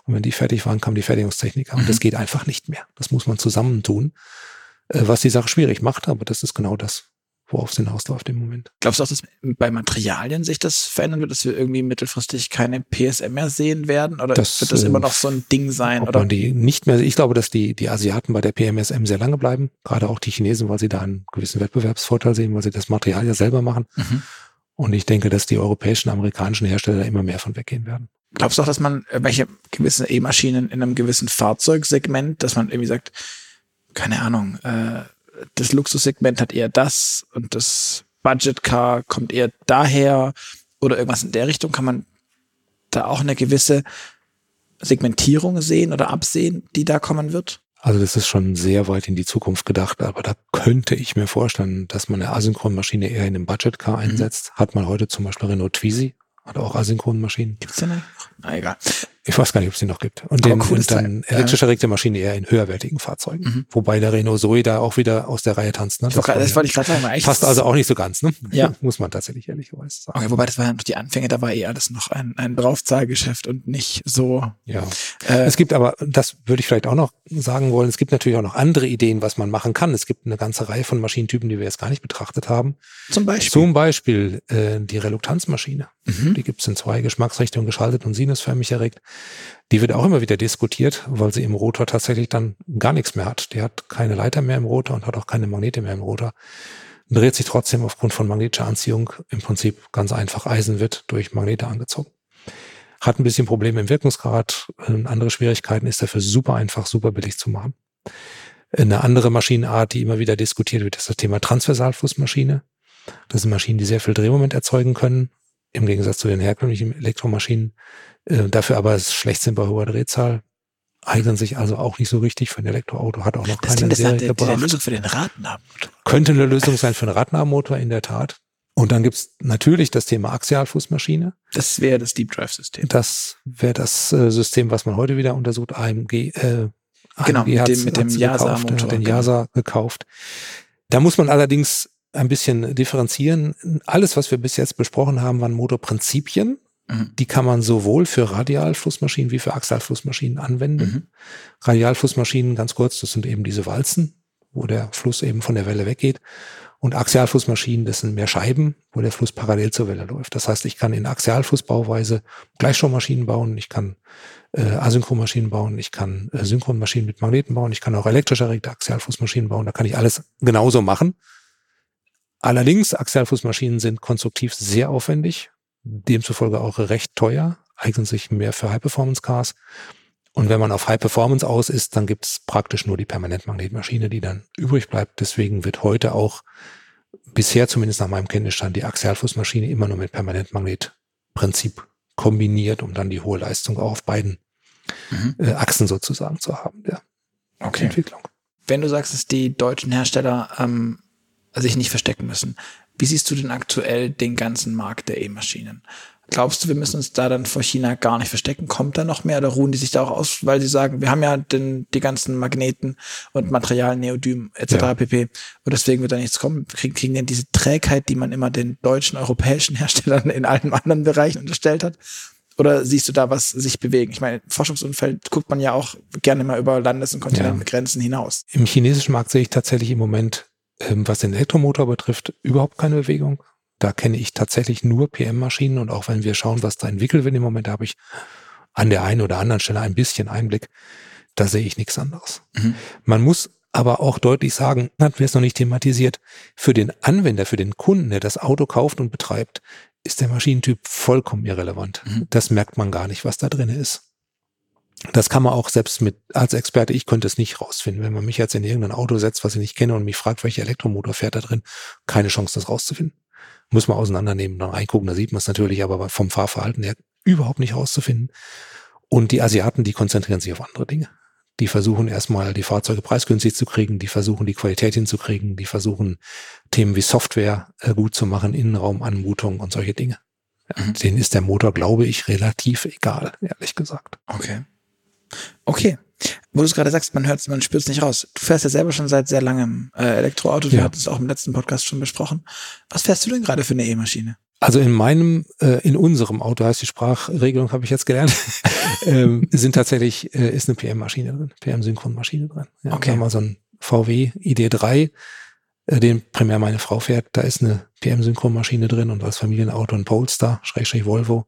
[SPEAKER 2] und wenn die fertig waren, kam die Fertigungstechniker. Und mhm. das geht einfach nicht mehr. Das muss man zusammentun, äh, was die Sache schwierig macht, aber das ist genau das, worauf es hinausläuft im Moment.
[SPEAKER 1] Glaubst du auch, dass bei Materialien sich das verändern wird, dass wir irgendwie mittelfristig keine PSM mehr sehen werden? Oder das, wird das immer noch so ein Ding sein?
[SPEAKER 2] Oder? Die nicht mehr, ich glaube, dass die, die Asiaten bei der PMSM sehr lange bleiben, gerade auch die Chinesen, weil sie da einen gewissen Wettbewerbsvorteil sehen, weil sie das Material ja selber machen. Mhm. Und ich denke, dass die europäischen, amerikanischen Hersteller immer mehr von weggehen werden.
[SPEAKER 1] Glaubst du auch, dass man welche gewissen E-Maschinen in einem gewissen Fahrzeugsegment, dass man irgendwie sagt, keine Ahnung, äh, das Luxussegment hat eher das und das Budget Car kommt eher daher oder irgendwas in der Richtung. Kann man da auch eine gewisse Segmentierung sehen oder absehen, die da kommen wird?
[SPEAKER 2] Also das ist schon sehr weit in die Zukunft gedacht, aber da könnte ich mir vorstellen, dass man eine Asynchronmaschine eher in einem Budget Car mhm. einsetzt. Mhm. Hat man heute zum Beispiel Renault Twizy, hat auch Asynchronmaschinen.
[SPEAKER 1] Gibt's denn? Ah, egal.
[SPEAKER 2] Ich weiß gar nicht, ob es die noch gibt. Und, den, cool und dann elektrische erregte Maschine eher in höherwertigen Fahrzeugen. Mhm. Wobei der Renault Zoe da auch wieder aus der Reihe tanzt. Ne?
[SPEAKER 1] Das, grad, das wollte ich gerade sagen.
[SPEAKER 2] Echt passt also auch nicht so ganz, ne? Ja. Muss man tatsächlich ehrlicherweise sagen.
[SPEAKER 1] Okay, wobei das waren noch die Anfänge, da war eher alles noch ein, ein Draufzahlgeschäft und nicht so.
[SPEAKER 2] Ja. Äh, es gibt aber, das würde ich vielleicht auch noch sagen wollen, es gibt natürlich auch noch andere Ideen, was man machen kann. Es gibt eine ganze Reihe von Maschinentypen, die wir jetzt gar nicht betrachtet haben.
[SPEAKER 1] Zum Beispiel?
[SPEAKER 2] Zum Beispiel äh, die Reluktanzmaschine. Mhm. Die gibt es in zwei Geschmacksrichtungen, geschaltet und sinusförmig erregt. Die wird auch immer wieder diskutiert, weil sie im Rotor tatsächlich dann gar nichts mehr hat. Die hat keine Leiter mehr im Rotor und hat auch keine Magnete mehr im Rotor. Dreht sich trotzdem aufgrund von magnetischer Anziehung im Prinzip ganz einfach. Eisen wird durch Magnete angezogen. Hat ein bisschen Probleme im Wirkungsgrad. Andere Schwierigkeiten ist dafür super einfach, super billig zu machen. Eine andere Maschinenart, die immer wieder diskutiert wird, ist das Thema Transversalflussmaschine. Das sind Maschinen, die sehr viel Drehmoment erzeugen können, im Gegensatz zu den herkömmlichen Elektromaschinen. Äh, dafür aber schlecht sind bei hoher Drehzahl. Eignen sich also auch nicht so richtig für ein Elektroauto, hat auch noch das keine Serie
[SPEAKER 1] der, gebracht. Lösung für den Radnabenmotor.
[SPEAKER 2] Könnte eine Lösung sein für einen Radnabenmotor, in der Tat. Und dann gibt's natürlich das Thema Axialfußmaschine.
[SPEAKER 1] Das wäre das Deep Drive System.
[SPEAKER 2] Das wäre das äh, System, was man heute wieder untersucht. AMG, äh,
[SPEAKER 1] genau, AMG mit dem, mit dem Yasa-Motor.
[SPEAKER 2] Den Yasa genau. gekauft. Da muss man allerdings ein bisschen differenzieren. Alles, was wir bis jetzt besprochen haben, waren Motorprinzipien. Mhm. Die kann man sowohl für Radialflussmaschinen wie für Axialflussmaschinen anwenden. Mhm. Radialflussmaschinen, ganz kurz, das sind eben diese Walzen, wo der Fluss eben von der Welle weggeht. Und Axialflussmaschinen, das sind mehr Scheiben, wo der Fluss parallel zur Welle läuft. Das heißt, ich kann in Axialflussbauweise Gleichstrommaschinen bauen, ich kann äh, Asynchronmaschinen bauen, ich kann äh, Synchronmaschinen mit Magneten bauen, ich kann auch elektrisch erregte Axialflussmaschinen bauen. Da kann ich alles genauso machen. Allerdings, Axialfußmaschinen sind konstruktiv sehr aufwendig, demzufolge auch recht teuer, eignen sich mehr für High-Performance-Cars. Und wenn man auf High Performance aus ist, dann gibt es praktisch nur die Permanentmagnetmaschine, die dann übrig bleibt. Deswegen wird heute auch bisher zumindest nach meinem Kenntnisstand die Axialfußmaschine immer nur mit Permanentmagnetprinzip kombiniert, um dann die hohe Leistung auch auf beiden mhm. äh, Achsen sozusagen zu haben der okay. Entwicklung.
[SPEAKER 1] Wenn du sagst, dass die deutschen Hersteller ähm, sich nicht verstecken müssen. Wie siehst du denn aktuell den ganzen Markt der E-Maschinen? Glaubst du, wir müssen uns da dann vor China gar nicht verstecken? Kommt da noch mehr oder ruhen die sich da auch aus, weil sie sagen, wir haben ja den, die ganzen Magneten und Material, Neodym etc. Ja. pp. Und deswegen wird da nichts kommen. Kriegen, kriegen denn diese Trägheit, die man immer den deutschen, europäischen Herstellern in allen anderen Bereichen unterstellt hat? Oder siehst du da was sich bewegen? Ich meine, Forschungsumfeld guckt man ja auch gerne mal über Landes- und Kontinentengrenzen ja. hinaus.
[SPEAKER 2] Im chinesischen Markt sehe ich tatsächlich im Moment was den Elektromotor betrifft, überhaupt keine Bewegung. Da kenne ich tatsächlich nur PM-Maschinen und auch wenn wir schauen, was da entwickelt wird im Moment, habe ich an der einen oder anderen Stelle ein bisschen Einblick. Da sehe ich nichts anderes. Mhm. Man muss aber auch deutlich sagen, hatten wir es noch nicht thematisiert, für den Anwender, für den Kunden, der das Auto kauft und betreibt, ist der Maschinentyp vollkommen irrelevant. Mhm. Das merkt man gar nicht, was da drin ist. Das kann man auch selbst mit, als Experte, ich könnte es nicht rausfinden. Wenn man mich jetzt in irgendein Auto setzt, was ich nicht kenne und mich fragt, welcher Elektromotor fährt da drin, keine Chance, das rauszufinden. Muss man auseinandernehmen, dann reingucken, da sieht man es natürlich, aber vom Fahrverhalten her überhaupt nicht rauszufinden. Und die Asiaten, die konzentrieren sich auf andere Dinge. Die versuchen erstmal die Fahrzeuge preisgünstig zu kriegen, die versuchen die Qualität hinzukriegen, die versuchen Themen wie Software äh, gut zu machen, Innenraumanmutung und solche Dinge. Mhm. Denen ist der Motor, glaube ich, relativ egal, ehrlich gesagt.
[SPEAKER 1] Okay. Okay. Wo du es gerade sagst, man hört man spürt es nicht raus. Du fährst ja selber schon seit sehr langem äh, Elektroauto. Wir
[SPEAKER 2] Ja.
[SPEAKER 1] hatten es auch im letzten Podcast schon besprochen. Was fährst du denn gerade für eine E-Maschine?
[SPEAKER 2] Also in meinem, äh, in unserem Auto heißt die Sprachregelung, habe ich jetzt gelernt, ähm, sind tatsächlich, äh, ist eine PM-Maschine drin, PM-Synchronmaschine drin. Ja,
[SPEAKER 1] Okay.
[SPEAKER 2] Wir haben mal so ein VW ID3, äh, den primär meine Frau fährt, da ist eine PM-Synchronmaschine drin und als Familienauto ein Polestar, Schrägstrich Volvo,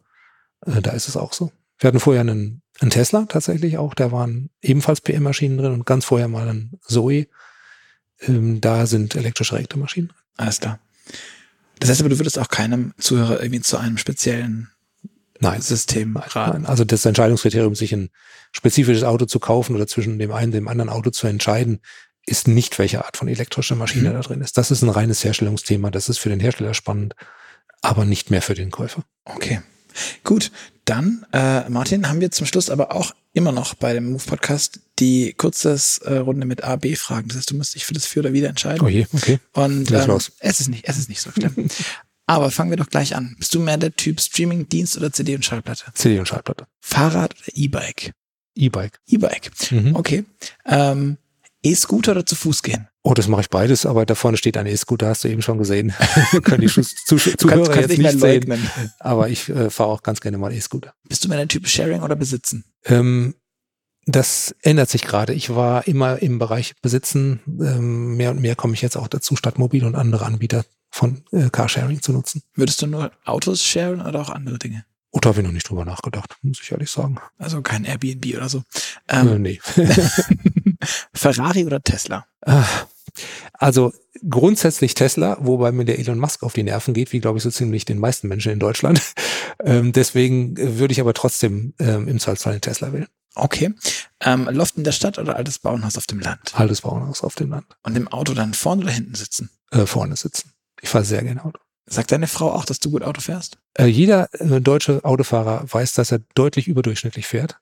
[SPEAKER 2] äh, da ist es auch so. Wir hatten vorher einen, einen Tesla tatsächlich auch, da waren ebenfalls PM-Maschinen drin und ganz vorher mal ein Zoe, ähm, da sind elektrisch erregte Maschinen drin.
[SPEAKER 1] Alles klar. Das heißt aber, du würdest auch keinem Zuhörer irgendwie zu einem speziellen
[SPEAKER 2] Nein,
[SPEAKER 1] System raten.
[SPEAKER 2] nein. Also das Entscheidungskriterium, sich ein spezifisches Auto zu kaufen oder zwischen dem einen und dem anderen Auto zu entscheiden, ist nicht, welche Art von elektrischer Maschine
[SPEAKER 1] Mhm.
[SPEAKER 2] da drin ist. Das ist ein reines Herstellungsthema. Das ist für den Hersteller spannend, aber nicht mehr für den Käufer.
[SPEAKER 1] Okay. Gut, dann, äh, Martin, haben wir zum Schluss aber auch immer noch bei dem Move Podcast die kurzes äh, Runde mit A, B Fragen. Das heißt, du musst dich für das Für oder Wider entscheiden.
[SPEAKER 2] Oh je, okay.
[SPEAKER 1] Und ähm,
[SPEAKER 2] los.
[SPEAKER 1] es ist nicht, es ist nicht so schlimm. aber fangen wir doch gleich an. Bist du mehr der Typ Streaming, Dienst oder CD und Schallplatte?
[SPEAKER 2] CD und Schallplatte.
[SPEAKER 1] Fahrrad oder E-Bike?
[SPEAKER 2] E-Bike.
[SPEAKER 1] E-Bike.
[SPEAKER 2] Mhm.
[SPEAKER 1] Okay. Ähm, E-Scooter oder zu Fuß gehen?
[SPEAKER 2] Oh, das mache ich beides, aber da vorne steht ein E-Scooter, hast du eben schon gesehen. Können die Zus- Zuh-
[SPEAKER 1] Du kannst,
[SPEAKER 2] Zuhörer
[SPEAKER 1] kannst
[SPEAKER 2] jetzt
[SPEAKER 1] nicht
[SPEAKER 2] sehen,
[SPEAKER 1] leugnen.
[SPEAKER 2] aber ich äh, fahre auch ganz gerne mal E-Scooter.
[SPEAKER 1] Bist du mehr der Typ Sharing oder Besitzen?
[SPEAKER 2] Ähm, das ändert sich gerade. Ich war immer im Bereich Besitzen. Ähm, mehr und mehr komme ich jetzt auch dazu, Stadtmobil und andere Anbieter von äh, Carsharing zu nutzen.
[SPEAKER 1] Würdest du nur Autos sharen oder auch andere Dinge?
[SPEAKER 2] Und da habe ich noch nicht drüber nachgedacht, muss ich ehrlich sagen.
[SPEAKER 1] Also kein Airbnb oder so.
[SPEAKER 2] äh,
[SPEAKER 1] Ähm,
[SPEAKER 2] nee.
[SPEAKER 1] Ferrari oder Tesla?
[SPEAKER 2] Ah, Also grundsätzlich Tesla, wobei mir der Elon Musk auf die Nerven geht, wie glaube ich so ziemlich den meisten Menschen in Deutschland. Ähm, deswegen äh, würde ich aber trotzdem ähm, im Zweifelsfall einen Tesla wählen.
[SPEAKER 1] Okay. Ähm, Loft in der Stadt oder altes Bauernhaus auf dem Land?
[SPEAKER 2] Altes Bauernhaus auf dem Land.
[SPEAKER 1] Und im Auto dann vorne oder hinten sitzen?
[SPEAKER 2] Äh, vorne sitzen. Ich fahre sehr gerne Auto.
[SPEAKER 1] Sagt deine Frau auch, dass du gut Auto fährst?
[SPEAKER 2] Äh, jeder äh, deutsche Autofahrer weiß, dass er deutlich überdurchschnittlich fährt.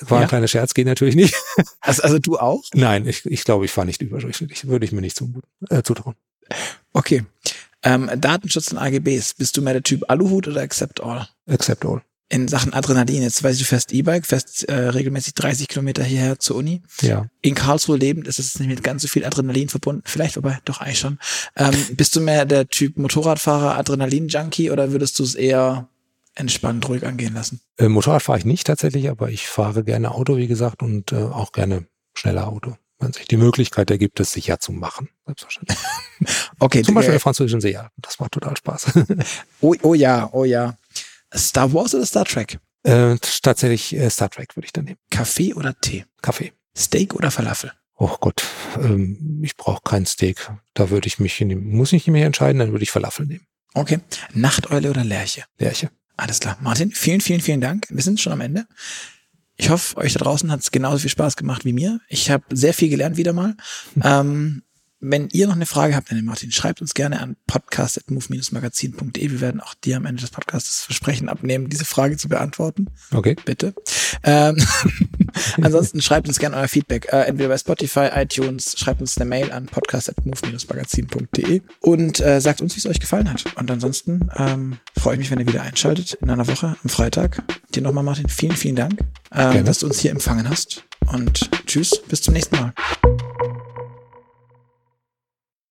[SPEAKER 2] War
[SPEAKER 1] Ja.
[SPEAKER 2] ein kleiner Scherz, geht natürlich nicht.
[SPEAKER 1] Also, also du auch?
[SPEAKER 2] Nein, ich, ich glaube, ich fahre nicht überdurchschnittlich. Würde ich mir nicht zumuten, äh, zutrauen.
[SPEAKER 1] Okay. Ähm, Datenschutz und AGBs. Bist du mehr der Typ Aluhut oder Accept All?
[SPEAKER 2] Accept all.
[SPEAKER 1] In Sachen Adrenalin. Jetzt weiß ich, du fährst E-Bike, fährst äh, regelmäßig 30 Kilometer hierher zur Uni.
[SPEAKER 2] Ja.
[SPEAKER 1] In Karlsruhe lebend ist es nicht mit ganz so viel Adrenalin verbunden. Vielleicht, wobei, doch eigentlich schon. Ähm, bist du mehr der Typ Motorradfahrer, Adrenalin-Junkie oder würdest du es eher entspannt ruhig angehen lassen?
[SPEAKER 2] Äh, Motorrad fahre ich nicht tatsächlich, aber ich fahre gerne Auto, wie gesagt, und äh, auch gerne schneller Auto. Wenn sich die Möglichkeit ergibt, es sicher zu machen. Selbstverständlich.
[SPEAKER 1] Okay,
[SPEAKER 2] Zum Beispiel
[SPEAKER 1] äh,
[SPEAKER 2] der französischen Seejagd. Das macht total Spaß.
[SPEAKER 1] oh, oh ja, oh ja. Star Wars oder Star Trek?
[SPEAKER 2] äh, tatsächlich äh, Star Trek würde ich dann nehmen.
[SPEAKER 1] Kaffee oder Tee?
[SPEAKER 2] Kaffee.
[SPEAKER 1] Steak oder Falafel?
[SPEAKER 2] Oh Gott, ähm, ich brauche kein Steak. Da würde ich mich, in muss ich nicht mehr entscheiden, dann würde ich Falafel nehmen.
[SPEAKER 1] Okay. Nachteule oder Lerche?
[SPEAKER 2] Lerche.
[SPEAKER 1] Alles klar. Martin, vielen, vielen, vielen Dank. Wir sind schon am Ende. Ich hoffe, euch da draußen hat es genauso viel Spaß gemacht wie mir. Ich habe sehr viel gelernt wieder mal. Ähm, wenn ihr noch eine Frage habt an den Martin, schreibt uns gerne an podcast.move-magazin.de. Wir werden auch dir am Ende des Podcasts versprechen abnehmen, diese Frage zu beantworten.
[SPEAKER 2] Okay.
[SPEAKER 1] Bitte. Ähm, ansonsten schreibt uns gerne euer Feedback, äh, entweder bei Spotify, iTunes, schreibt uns eine Mail an podcast.move-magazin.de und äh, sagt uns, wie es euch gefallen hat. Und ansonsten ähm, freue ich mich, wenn ihr wieder einschaltet in einer Woche am Freitag. Dir nochmal, Martin, vielen, vielen Dank, äh, dass du uns hier empfangen hast. Und tschüss, bis zum nächsten Mal.